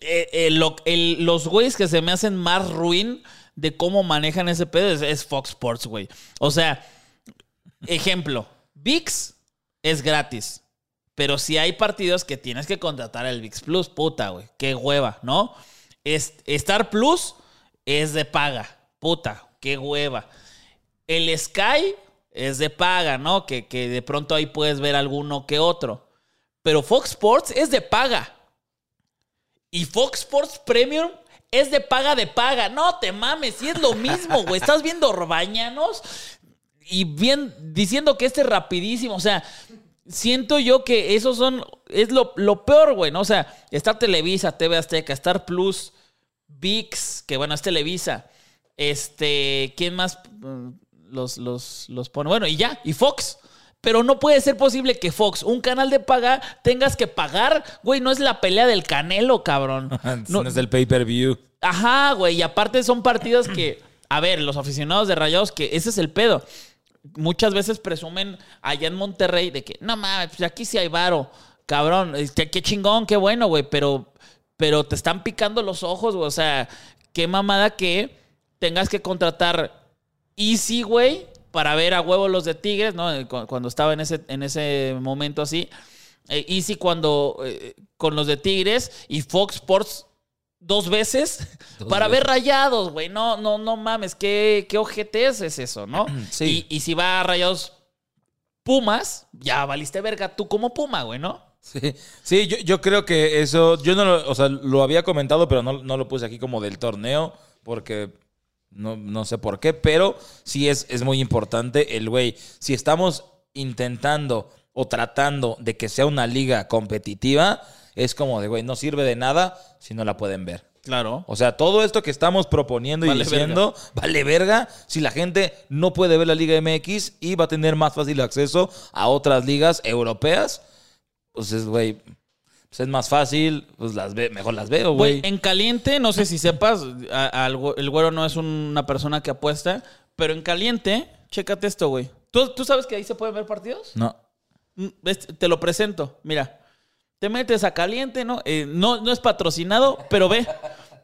B: Eh, eh, lo- el- los güeyes que se me hacen más ruin de cómo manejan ese pedo es, Fox Sports, güey. O sea, ejemplo, VIX es gratis. Pero si hay partidos que tienes que contratar el VIX Plus, puta, güey. Qué hueva, ¿no? Es- Star Plus es de paga. Puta, qué hueva. El Sky es de paga, ¿no? Que, que de pronto ahí puedes ver alguno que otro. Pero Fox Sports es de paga. Y Fox Sports Premium es de paga de paga. No te mames, si es lo mismo, güey. Estás viendo Orbañanos y bien diciendo que este es rapidísimo. O sea, siento yo que esos son. Es lo, lo peor, güey, ¿no? O sea, está Televisa, TV Azteca, Star Plus, VIX, que bueno, es Televisa. Este, ¿quién más mm, los, los, los pone? Bueno, y ya, y Fox. Pero no puede ser posible que Fox, un canal de paga, tengas que pagar. Güey, no es la pelea del Canelo, cabrón.
A: no, es el pay-per-view.
B: Ajá, güey. Y aparte son partidos que, a ver, los aficionados de Rayados, que ese es el pedo. Muchas veces presumen allá en Monterrey de que, no mames, pues aquí sí hay varo. Cabrón, qué, qué chingón, qué bueno, güey. Pero, pero te están picando los ojos, güey. O sea, qué mamada que tengas que contratar Easy, güey para ver a huevo los de Tigres, ¿no? Eh, cuando estaba en ese, en ese momento así. Eh, Easy cuando eh, con los de Tigres y Fox Sports dos veces para ver rayados, güey. No, no, no mames, qué, qué ojetes es eso, ¿no? Sí. Y, si va a rayados Pumas, ya valiste verga tú como Puma, güey, ¿no?
A: Sí, sí yo, yo, creo que eso, yo no lo, o sea, lo había comentado, pero no, no lo puse aquí como del torneo, porque no, sé por qué, pero sí es, es muy importante el güey. Si estamos intentando o tratando de que sea una liga competitiva, es como de, güey, no sirve de nada si no la pueden ver.
B: Claro.
A: O sea, todo esto que estamos proponiendo y diciendo, vale verga si la gente no puede ver la Liga MX y va a tener más fácil acceso a otras ligas europeas. Pues es, güey, pues es más fácil, pues las ve, mejor las veo, güey.
B: En caliente, no sé si sepas, el güero no es una persona que apuesta, pero en caliente, chécate esto, güey. ¿Tú, sabes que ahí se pueden ver partidos?
A: No.
B: Mm, te lo presento, mira. Te metes a caliente, ¿no? Eh, no, no es patrocinado, pero ve.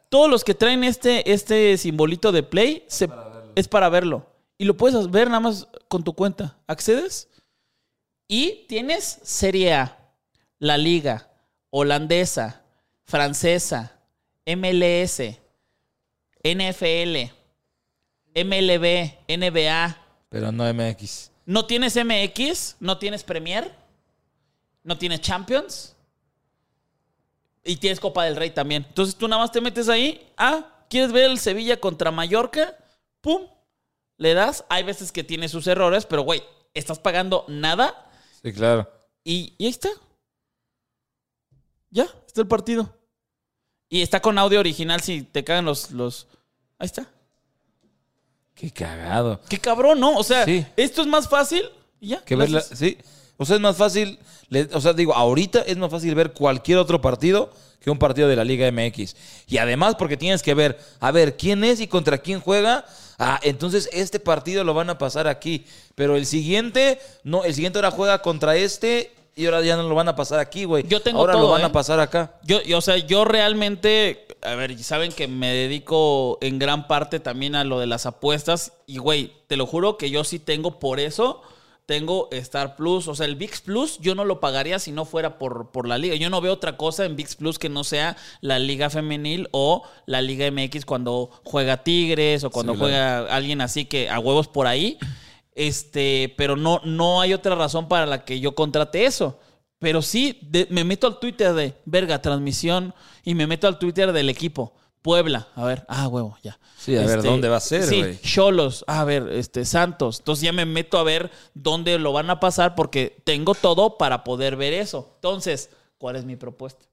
B: Todos los que traen este, este simbolito de play es para verlo. Y lo puedes ver nada más con tu cuenta. Accedes y tienes Serie A, la Liga, holandesa, francesa, MLS, NFL, MLB, NBA.
A: Pero no MX.
B: ¿No tienes MX? ¿No tienes Premier? ¿No tienes Champions? Y tienes Copa del Rey también. Entonces tú nada más te metes ahí. Ah, ¿quieres ver el Sevilla contra Mallorca? ¡Pum! Le das. Hay veces que tiene sus errores, pero güey, estás pagando nada.
A: Sí, claro.
B: Y, y ahí está. Ya, está el partido. Y está con audio original si te cagan los, los... Ahí está.
A: Qué cagado.
B: Qué cabrón, ¿no? O sea, esto es más fácil y ya.
A: Que verla, sí. O sea, es más fácil, o sea, digo, ahorita es más fácil ver cualquier otro partido que un partido de la Liga MX. Y además porque tienes que ver, a ver, quién es y contra quién juega. Ah, entonces este partido lo van a pasar aquí. Pero el siguiente, no, el siguiente ahora juega contra este y ahora ya no lo van a pasar aquí, güey.
B: Yo tengo
A: Ahora
B: lo
A: van a
B: ¿eh?
A: pasar acá.
B: Yo, o sea, yo realmente, a ver, saben que me dedico en gran parte también a lo de las apuestas. Y, güey, te lo juro que yo sí tengo por eso tengo Star Plus. O sea, el VIX Plus yo no lo pagaría si no fuera por, por la liga. Yo no veo otra cosa en VIX Plus que no sea la liga femenil o la liga MX cuando juega Tigres o cuando juega alguien así que a huevos por ahí. Este, pero no, no hay otra razón para la que yo contrate eso. Pero sí, me meto al Twitter de verga, transmisión, y me meto al Twitter del equipo. Puebla, a ver, ah, huevo, ya.
A: Sí, a ver, este, ¿dónde va a ser,
B: Sí, Cholos, a ver, este, Santos. Entonces ya me meto a ver dónde lo van a pasar porque tengo todo para poder ver eso. Entonces, ¿cuál es mi propuesta?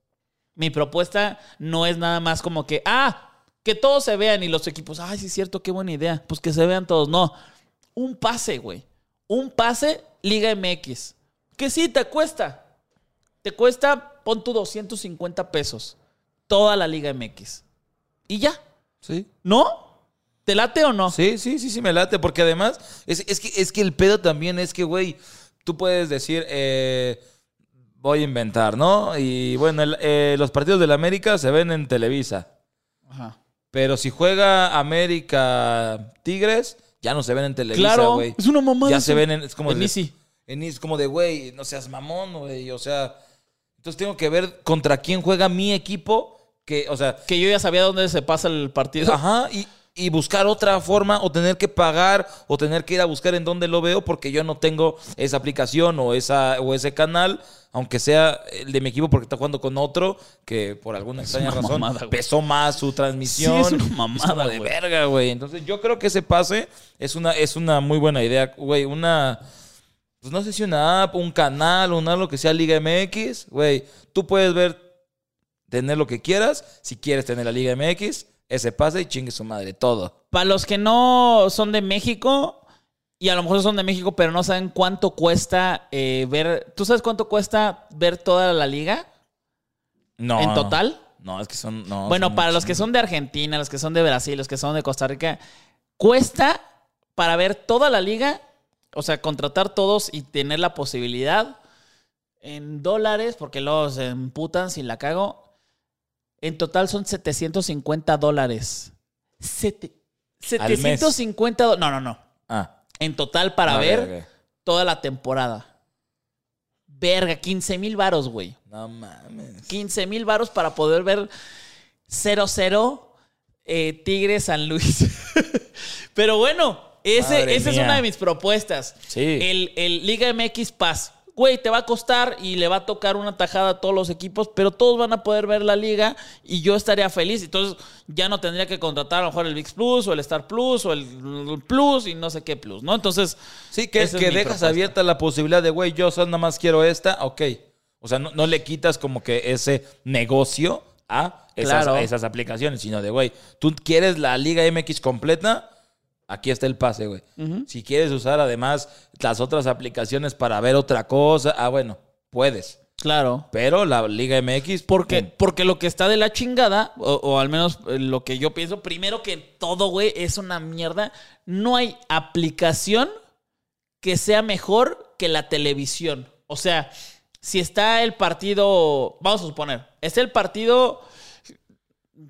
B: Mi propuesta no es nada más como que, ah, que todos se vean y los equipos, ay, sí es cierto, qué buena idea. Pues que se vean todos. No, un pase, güey. Un pase Liga MX. Que sí, te cuesta. Te cuesta, pon tu 250 pesos. Toda la Liga MX. Y ya.
A: Sí.
B: ¿No? ¿Te late o no?
A: Sí, sí, sí, sí, me late. Porque además, es, que, es que el pedo también es que, güey, tú puedes decir, eh, voy a inventar, ¿no? Y bueno, eh, los partidos del América se ven en Televisa. Ajá. Pero si juega América Tigres, ya no se ven en Televisa, güey.
B: es una mamada.
A: Ya se ven en... Es como
B: en Easy.
A: En Easy, como de, güey, no seas mamón, güey. O sea, entonces tengo que ver contra quién juega mi equipo. Que, o sea...
B: Que yo ya sabía dónde se pasa el partido.
A: Ajá, y, y buscar otra forma o tener que pagar o tener que ir a buscar en dónde lo veo porque yo no tengo esa aplicación o, esa, o ese canal, aunque sea el de mi equipo porque está jugando con otro que por alguna extraña razón pesó más su transmisión.
B: Sí, es una mamada
A: de verga, güey. Entonces yo creo que ese pase es una, es una muy buena idea, güey. Una, pues no sé si una app, un canal, un algo que sea Liga MX, güey. Tú puedes ver, tener lo que quieras, si quieres tener la Liga MX ese pase y chingue su madre, todo.
B: Para los que no son de México, y a lo mejor son de México, pero no saben cuánto cuesta eh, ver. ¿Tú sabes cuánto cuesta ver toda la liga?
A: No.
B: ¿En total?
A: No, es que son. no,
B: bueno,
A: son
B: para los que son de Argentina, los que son de Brasil, los que son de Costa Rica, cuesta para ver toda la liga, o sea, contratar todos y tener la posibilidad en dólares, porque luego se emputan si la cago. En total son 750 dólares. Sete-
A: Al mes.
B: 750 dólares. No, no, no.
A: Ah.
B: En total para ver toda la temporada. Verga, 15 mil varos, güey.
A: No mames.
B: 15 mil varos para poder ver 0-0 eh, Tigre San Luis. Pero bueno, ese, esa es una de mis propuestas.
A: Sí.
B: El, el Liga MX Pass. Güey, te va a costar y le va a tocar una tajada a todos los equipos, pero todos van a poder ver la liga y yo estaría feliz. Entonces ya no tendría que contratar a lo mejor el VIX Plus o el Star Plus o el Plus y no sé qué Plus, ¿no? Entonces,
A: Sí, que, que dejas
B: propuesta.
A: abierta la posibilidad de, güey, yo solo nada más quiero esta, ok. O sea, no, no le quitas como que ese negocio a esas,
B: Claro.
A: a esas aplicaciones, sino de, güey, tú quieres la Liga MX completa, aquí está el pase, güey. Si quieres usar además las otras aplicaciones para ver otra cosa, ah, bueno, puedes.
B: claro.
A: Pero la Liga MX,
B: Porque,
A: pum.
B: porque lo que está de la chingada, o, o al menos eh, lo que yo pienso, primero que todo, güey, es una mierda. No hay aplicación que sea mejor que la televisión. O sea, si está el partido, vamos a suponer, está el partido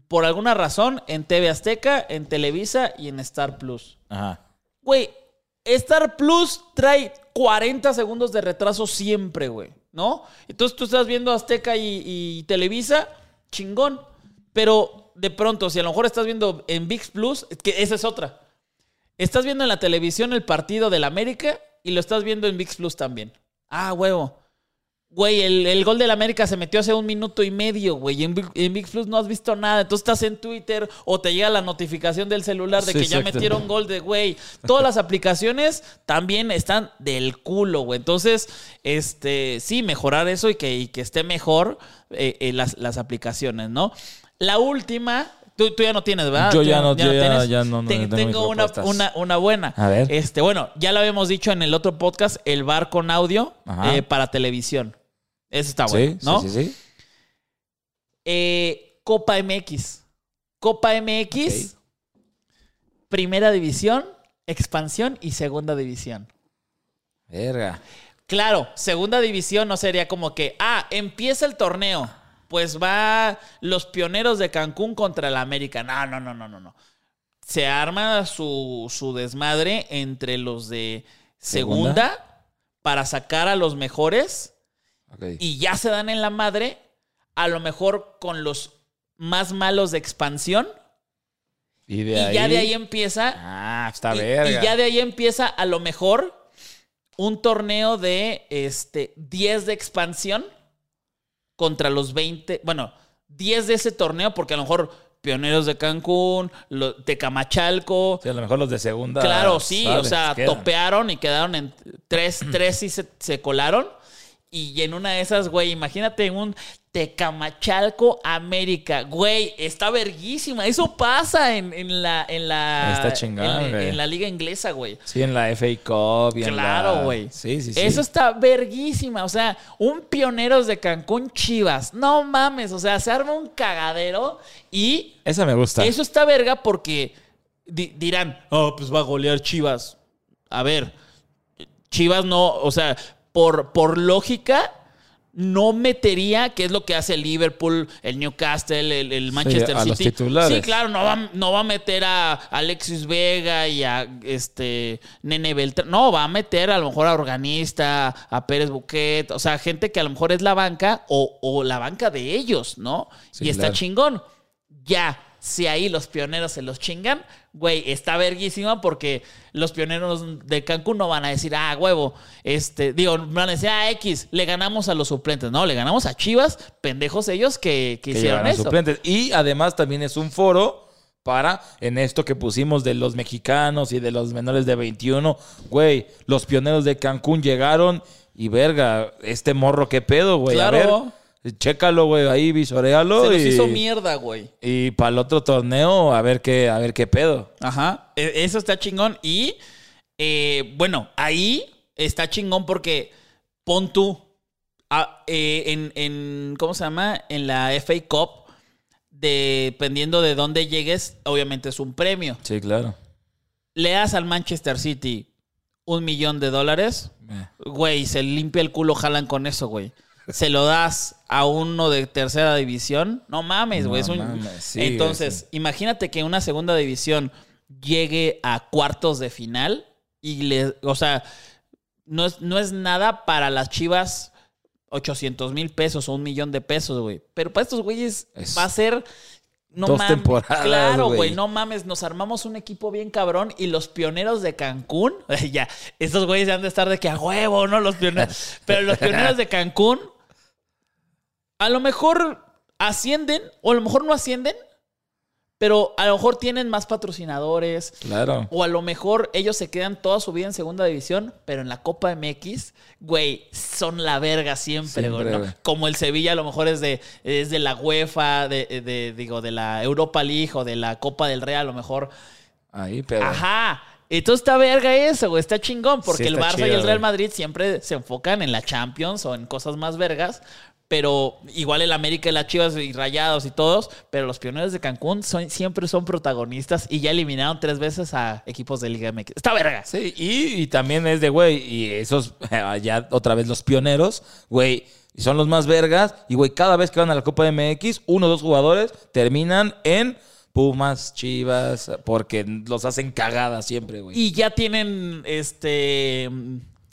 B: por alguna razón en TV Azteca, en Televisa y en Star Plus.
A: Ajá.
B: Güey, Star Plus trae 40 segundos de retraso siempre, güey, ¿no? Entonces tú estás viendo Azteca y, y Televisa, chingón. Pero de pronto, si a lo mejor estás viendo en VIX Plus, que esa es otra. Estás viendo en la televisión el partido del América y lo estás viendo en VIX Plus también. Ah, huevo. Güey, el, el gol del América se metió hace un minuto y medio, güey. y En, Big- en Big Plus no has visto nada. Entonces estás en Twitter o te llega la notificación del celular de
A: Sí,
B: que ya metieron gol de güey. Todas las aplicaciones también están del culo, güey. Entonces, este, sí, mejorar eso y que, y que esté mejor eh, eh, las, las aplicaciones, ¿no? La última, tú, tú ya no tienes, ¿verdad?
A: Yo ya no- yo ya- no- no
B: Ten-
A: tengo
B: una, una, una buena.
A: A ver.
B: Este, bueno, ya lo habíamos dicho en el otro podcast, el bar con audio eh, para televisión. Eso está bueno,
A: sí,
B: ¿no?
A: sí, sí, sí.
B: Eh, Copa MX. Copa MX, primera división, expansión y segunda división.
A: Verga.
B: Claro, segunda división no sería como que, ah, empieza el torneo. Pues va los pioneros de Cancún contra el América. No, no, no, no, no, no. Se arma su, su desmadre entre los de segunda,
A: ¿Segunda?
B: para sacar a los mejores y ya se dan en la madre, a lo mejor con los más malos de expansión.
A: Y,
B: Y
A: de ahí,
B: ya de ahí empieza
A: Ah, está
B: y,
A: verga.
B: y ya de ahí empieza a lo mejor un torneo de este 10 de expansión contra los 20, bueno, 10 de ese torneo porque a lo mejor Pioneros de Cancún, lo- Tecamachalco,
A: Sí, a lo mejor los de segunda.
B: claro, sí, o sea,
A: Quedan.
B: topearon y quedaron en 3, 3 y se, se colaron. Y en una de esas, güey, imagínate un Tecamachalco América. Güey, está verguísima. Eso pasa en, en la, en la.
A: Está chingón,
B: en,
A: güey.
B: en la liga inglesa, güey.
A: Sí, en la FA Cup y en la-
B: Claro, güey.
A: Sí, sí, sí.
B: Eso está verguísima. O sea, un pioneros de Cancún Chivas. No mames. O sea, se arma un cagadero y
A: Esa me gusta.
B: eso está verga porque di- dirán, oh, pues va a golear Chivas. A ver, Chivas no, o sea, por, por lógica, no metería, que es lo que hace el Liverpool, el Newcastle, el, el Manchester
A: a
B: City.
A: los titulares.
B: Sí, claro, no va, no va a meter a Alexis Vega y a este Nene Beltrán. No, va a meter a lo mejor a Organista, a Pérez Buquet, o sea, gente que a lo mejor es la banca o, o la banca de ellos, ¿no?
A: Sí,
B: y está
A: claro.
B: chingón. Ya, si ahí los pioneros se los chingan, güey, está verguísima porque los pioneros de Cancún no van a decir, ah, huevo, este, digo, van a decir, ah, X, le ganamos a los suplentes. No, le ganamos a Chivas, pendejos ellos que, que
A: que
B: hicieron
A: a
B: eso.
A: suplentes. Y además también es un foro para, en esto que pusimos de los mexicanos y de los menores de 21, güey, los pioneros de Cancún llegaron y verga, este morro, ¿qué pedo, güey? A
B: Claro.
A: ver, chécalo, güey, ahí visorealo.
B: Se los
A: y,
B: hizo mierda, güey.
A: Y para el otro torneo, a ver qué, a ver qué pedo.
B: Ajá. E- Eso está chingón. Y eh, bueno, ahí está chingón porque pon tú ah, eh, en, en, ¿cómo se llama? En la FA Cup, dependiendo de dónde llegues, obviamente es un premio.
A: Sí, claro.
B: Le das al Manchester City un millón de dólares,
A: Eh.
B: güey, se limpia el culo, jalan con eso, güey. Se lo das a uno de tercera división, no mames, güey.
A: No
B: un-
A: sí,
B: Entonces, imagínate que una segunda división llegue a cuartos de final y le, o sea, no es, no es nada para las chivas 800 mil pesos o un millón de pesos, güey. Pero para estos güeyes
A: Es
B: va a ser... No
A: dos
B: mames.
A: temporadas,
B: Claro,
A: güey.
B: güey. No mames. Nos armamos un equipo bien cabrón y los pioneros de Cancún, ya, estos güeyes ya han de estar de que a huevo, ¿no? Los pioneros. Pero los pioneros de Cancún, a lo mejor ascienden o a lo mejor no ascienden, pero a lo mejor tienen más patrocinadores.
A: Claro.
B: O a lo mejor ellos se quedan toda su vida en segunda división, pero en la Copa MX, güey, son la verga siempre, güey. Como el Sevilla a lo mejor es de, es de la UEFA, de, de- digo, de la Europa League o de la Copa del Rey, a lo mejor.
A: Ahí, pero.
B: Ajá. Entonces está verga eso, güey, está chingón, porque
A: Sí,
B: el Barça
A: chido,
B: y el Real. Madrid siempre se enfocan en la Champions o en cosas más vergas. Pero igual el América y las Chivas y Rayados y todos, pero los pioneros de Cancún son, siempre son protagonistas y ya eliminaron tres veces a equipos de Liga MX. Está verga.
A: Sí, y, y también es de, güey, y esos, ya otra vez los pioneros, güey, son los más vergas, y güey, cada vez que van a la Copa MX, uno o dos jugadores terminan en Pumas, Chivas, porque los hacen cagadas siempre, güey.
B: Y ya tienen, este,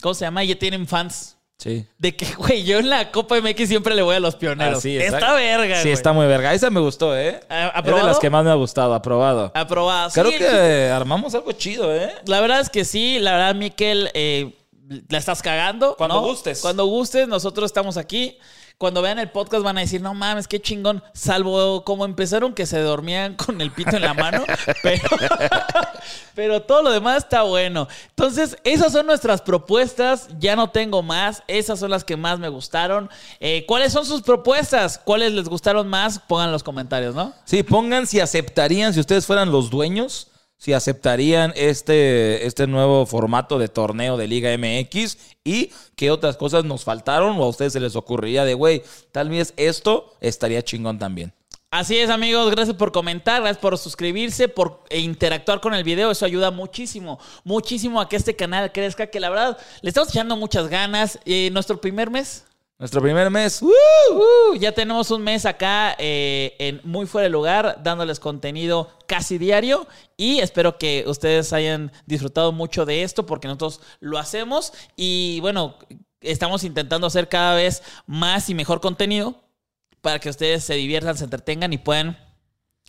B: ¿cómo se llama? Ya tienen fans.
A: Sí.
B: De que, güey, yo en la Copa MX siempre le voy a los pioneros.
A: Así,
B: está verga,
A: Sí,
B: güey.
A: está muy verga. Esa me gustó, ¿eh?
B: ¿A-
A: Es de
B: aprobado?
A: las que más me ha gustado, aprobado.
B: Aprobado.
A: Creo
B: Sí,
A: que armamos algo chido, ¿eh?
B: La verdad es que sí, la verdad, Miquel, eh, la estás cagando.
A: Cuando
B: ¿no?
A: gustes.
B: Cuando gustes, nosotros estamos aquí. Cuando vean el podcast van a decir, no mames, qué chingón. Salvo como empezaron que se dormían con el pito en la mano. pero, pero todo lo demás está bueno. Entonces, esas son nuestras propuestas. Ya no tengo más. Esas son las que más me gustaron. Eh, ¿Cuáles son sus propuestas? ¿Cuáles les gustaron más? Pongan los comentarios, ¿no?
A: Sí, pongan si aceptarían, si ustedes fueran los dueños, si aceptarían este, este nuevo formato de torneo de Liga MX y qué otras cosas nos faltaron o a ustedes se les ocurriría de, güey, tal vez esto estaría chingón también.
B: Así es, amigos. Gracias por comentar, gracias por suscribirse, por eh, interactuar con el video. Eso ayuda muchísimo, muchísimo a que este canal crezca. Que la verdad, le estamos echando muchas ganas. Eh, nuestro primer mes.
A: Nuestro primer mes, ¡uh!
B: uh, ya tenemos un mes acá eh, en Muy Fuera de Lugar, dándoles contenido casi diario. Y espero que ustedes hayan disfrutado mucho de esto, porque nosotros lo hacemos. Y bueno, estamos intentando hacer cada vez más y mejor contenido para que ustedes se diviertan, se entretengan y puedan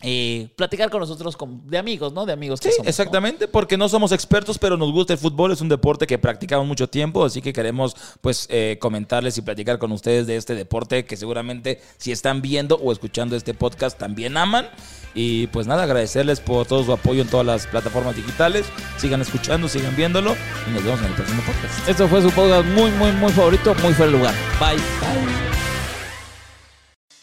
B: eh, platicar con nosotros de amigos, ¿no? De amigos que
A: Sí,
B: somos, ¿no?
A: exactamente, porque no somos expertos, pero nos gusta el fútbol, es un deporte que practicamos mucho tiempo, así que queremos pues eh, comentarles y platicar con ustedes de este deporte que seguramente si están viendo o escuchando este podcast también aman. Y pues nada, agradecerles por todo su apoyo en todas las plataformas digitales. Sigan escuchando, sigan viéndolo y nos vemos en el próximo podcast.
B: Esto fue su podcast muy, muy, muy favorito, muy fuera de lugar. Bye.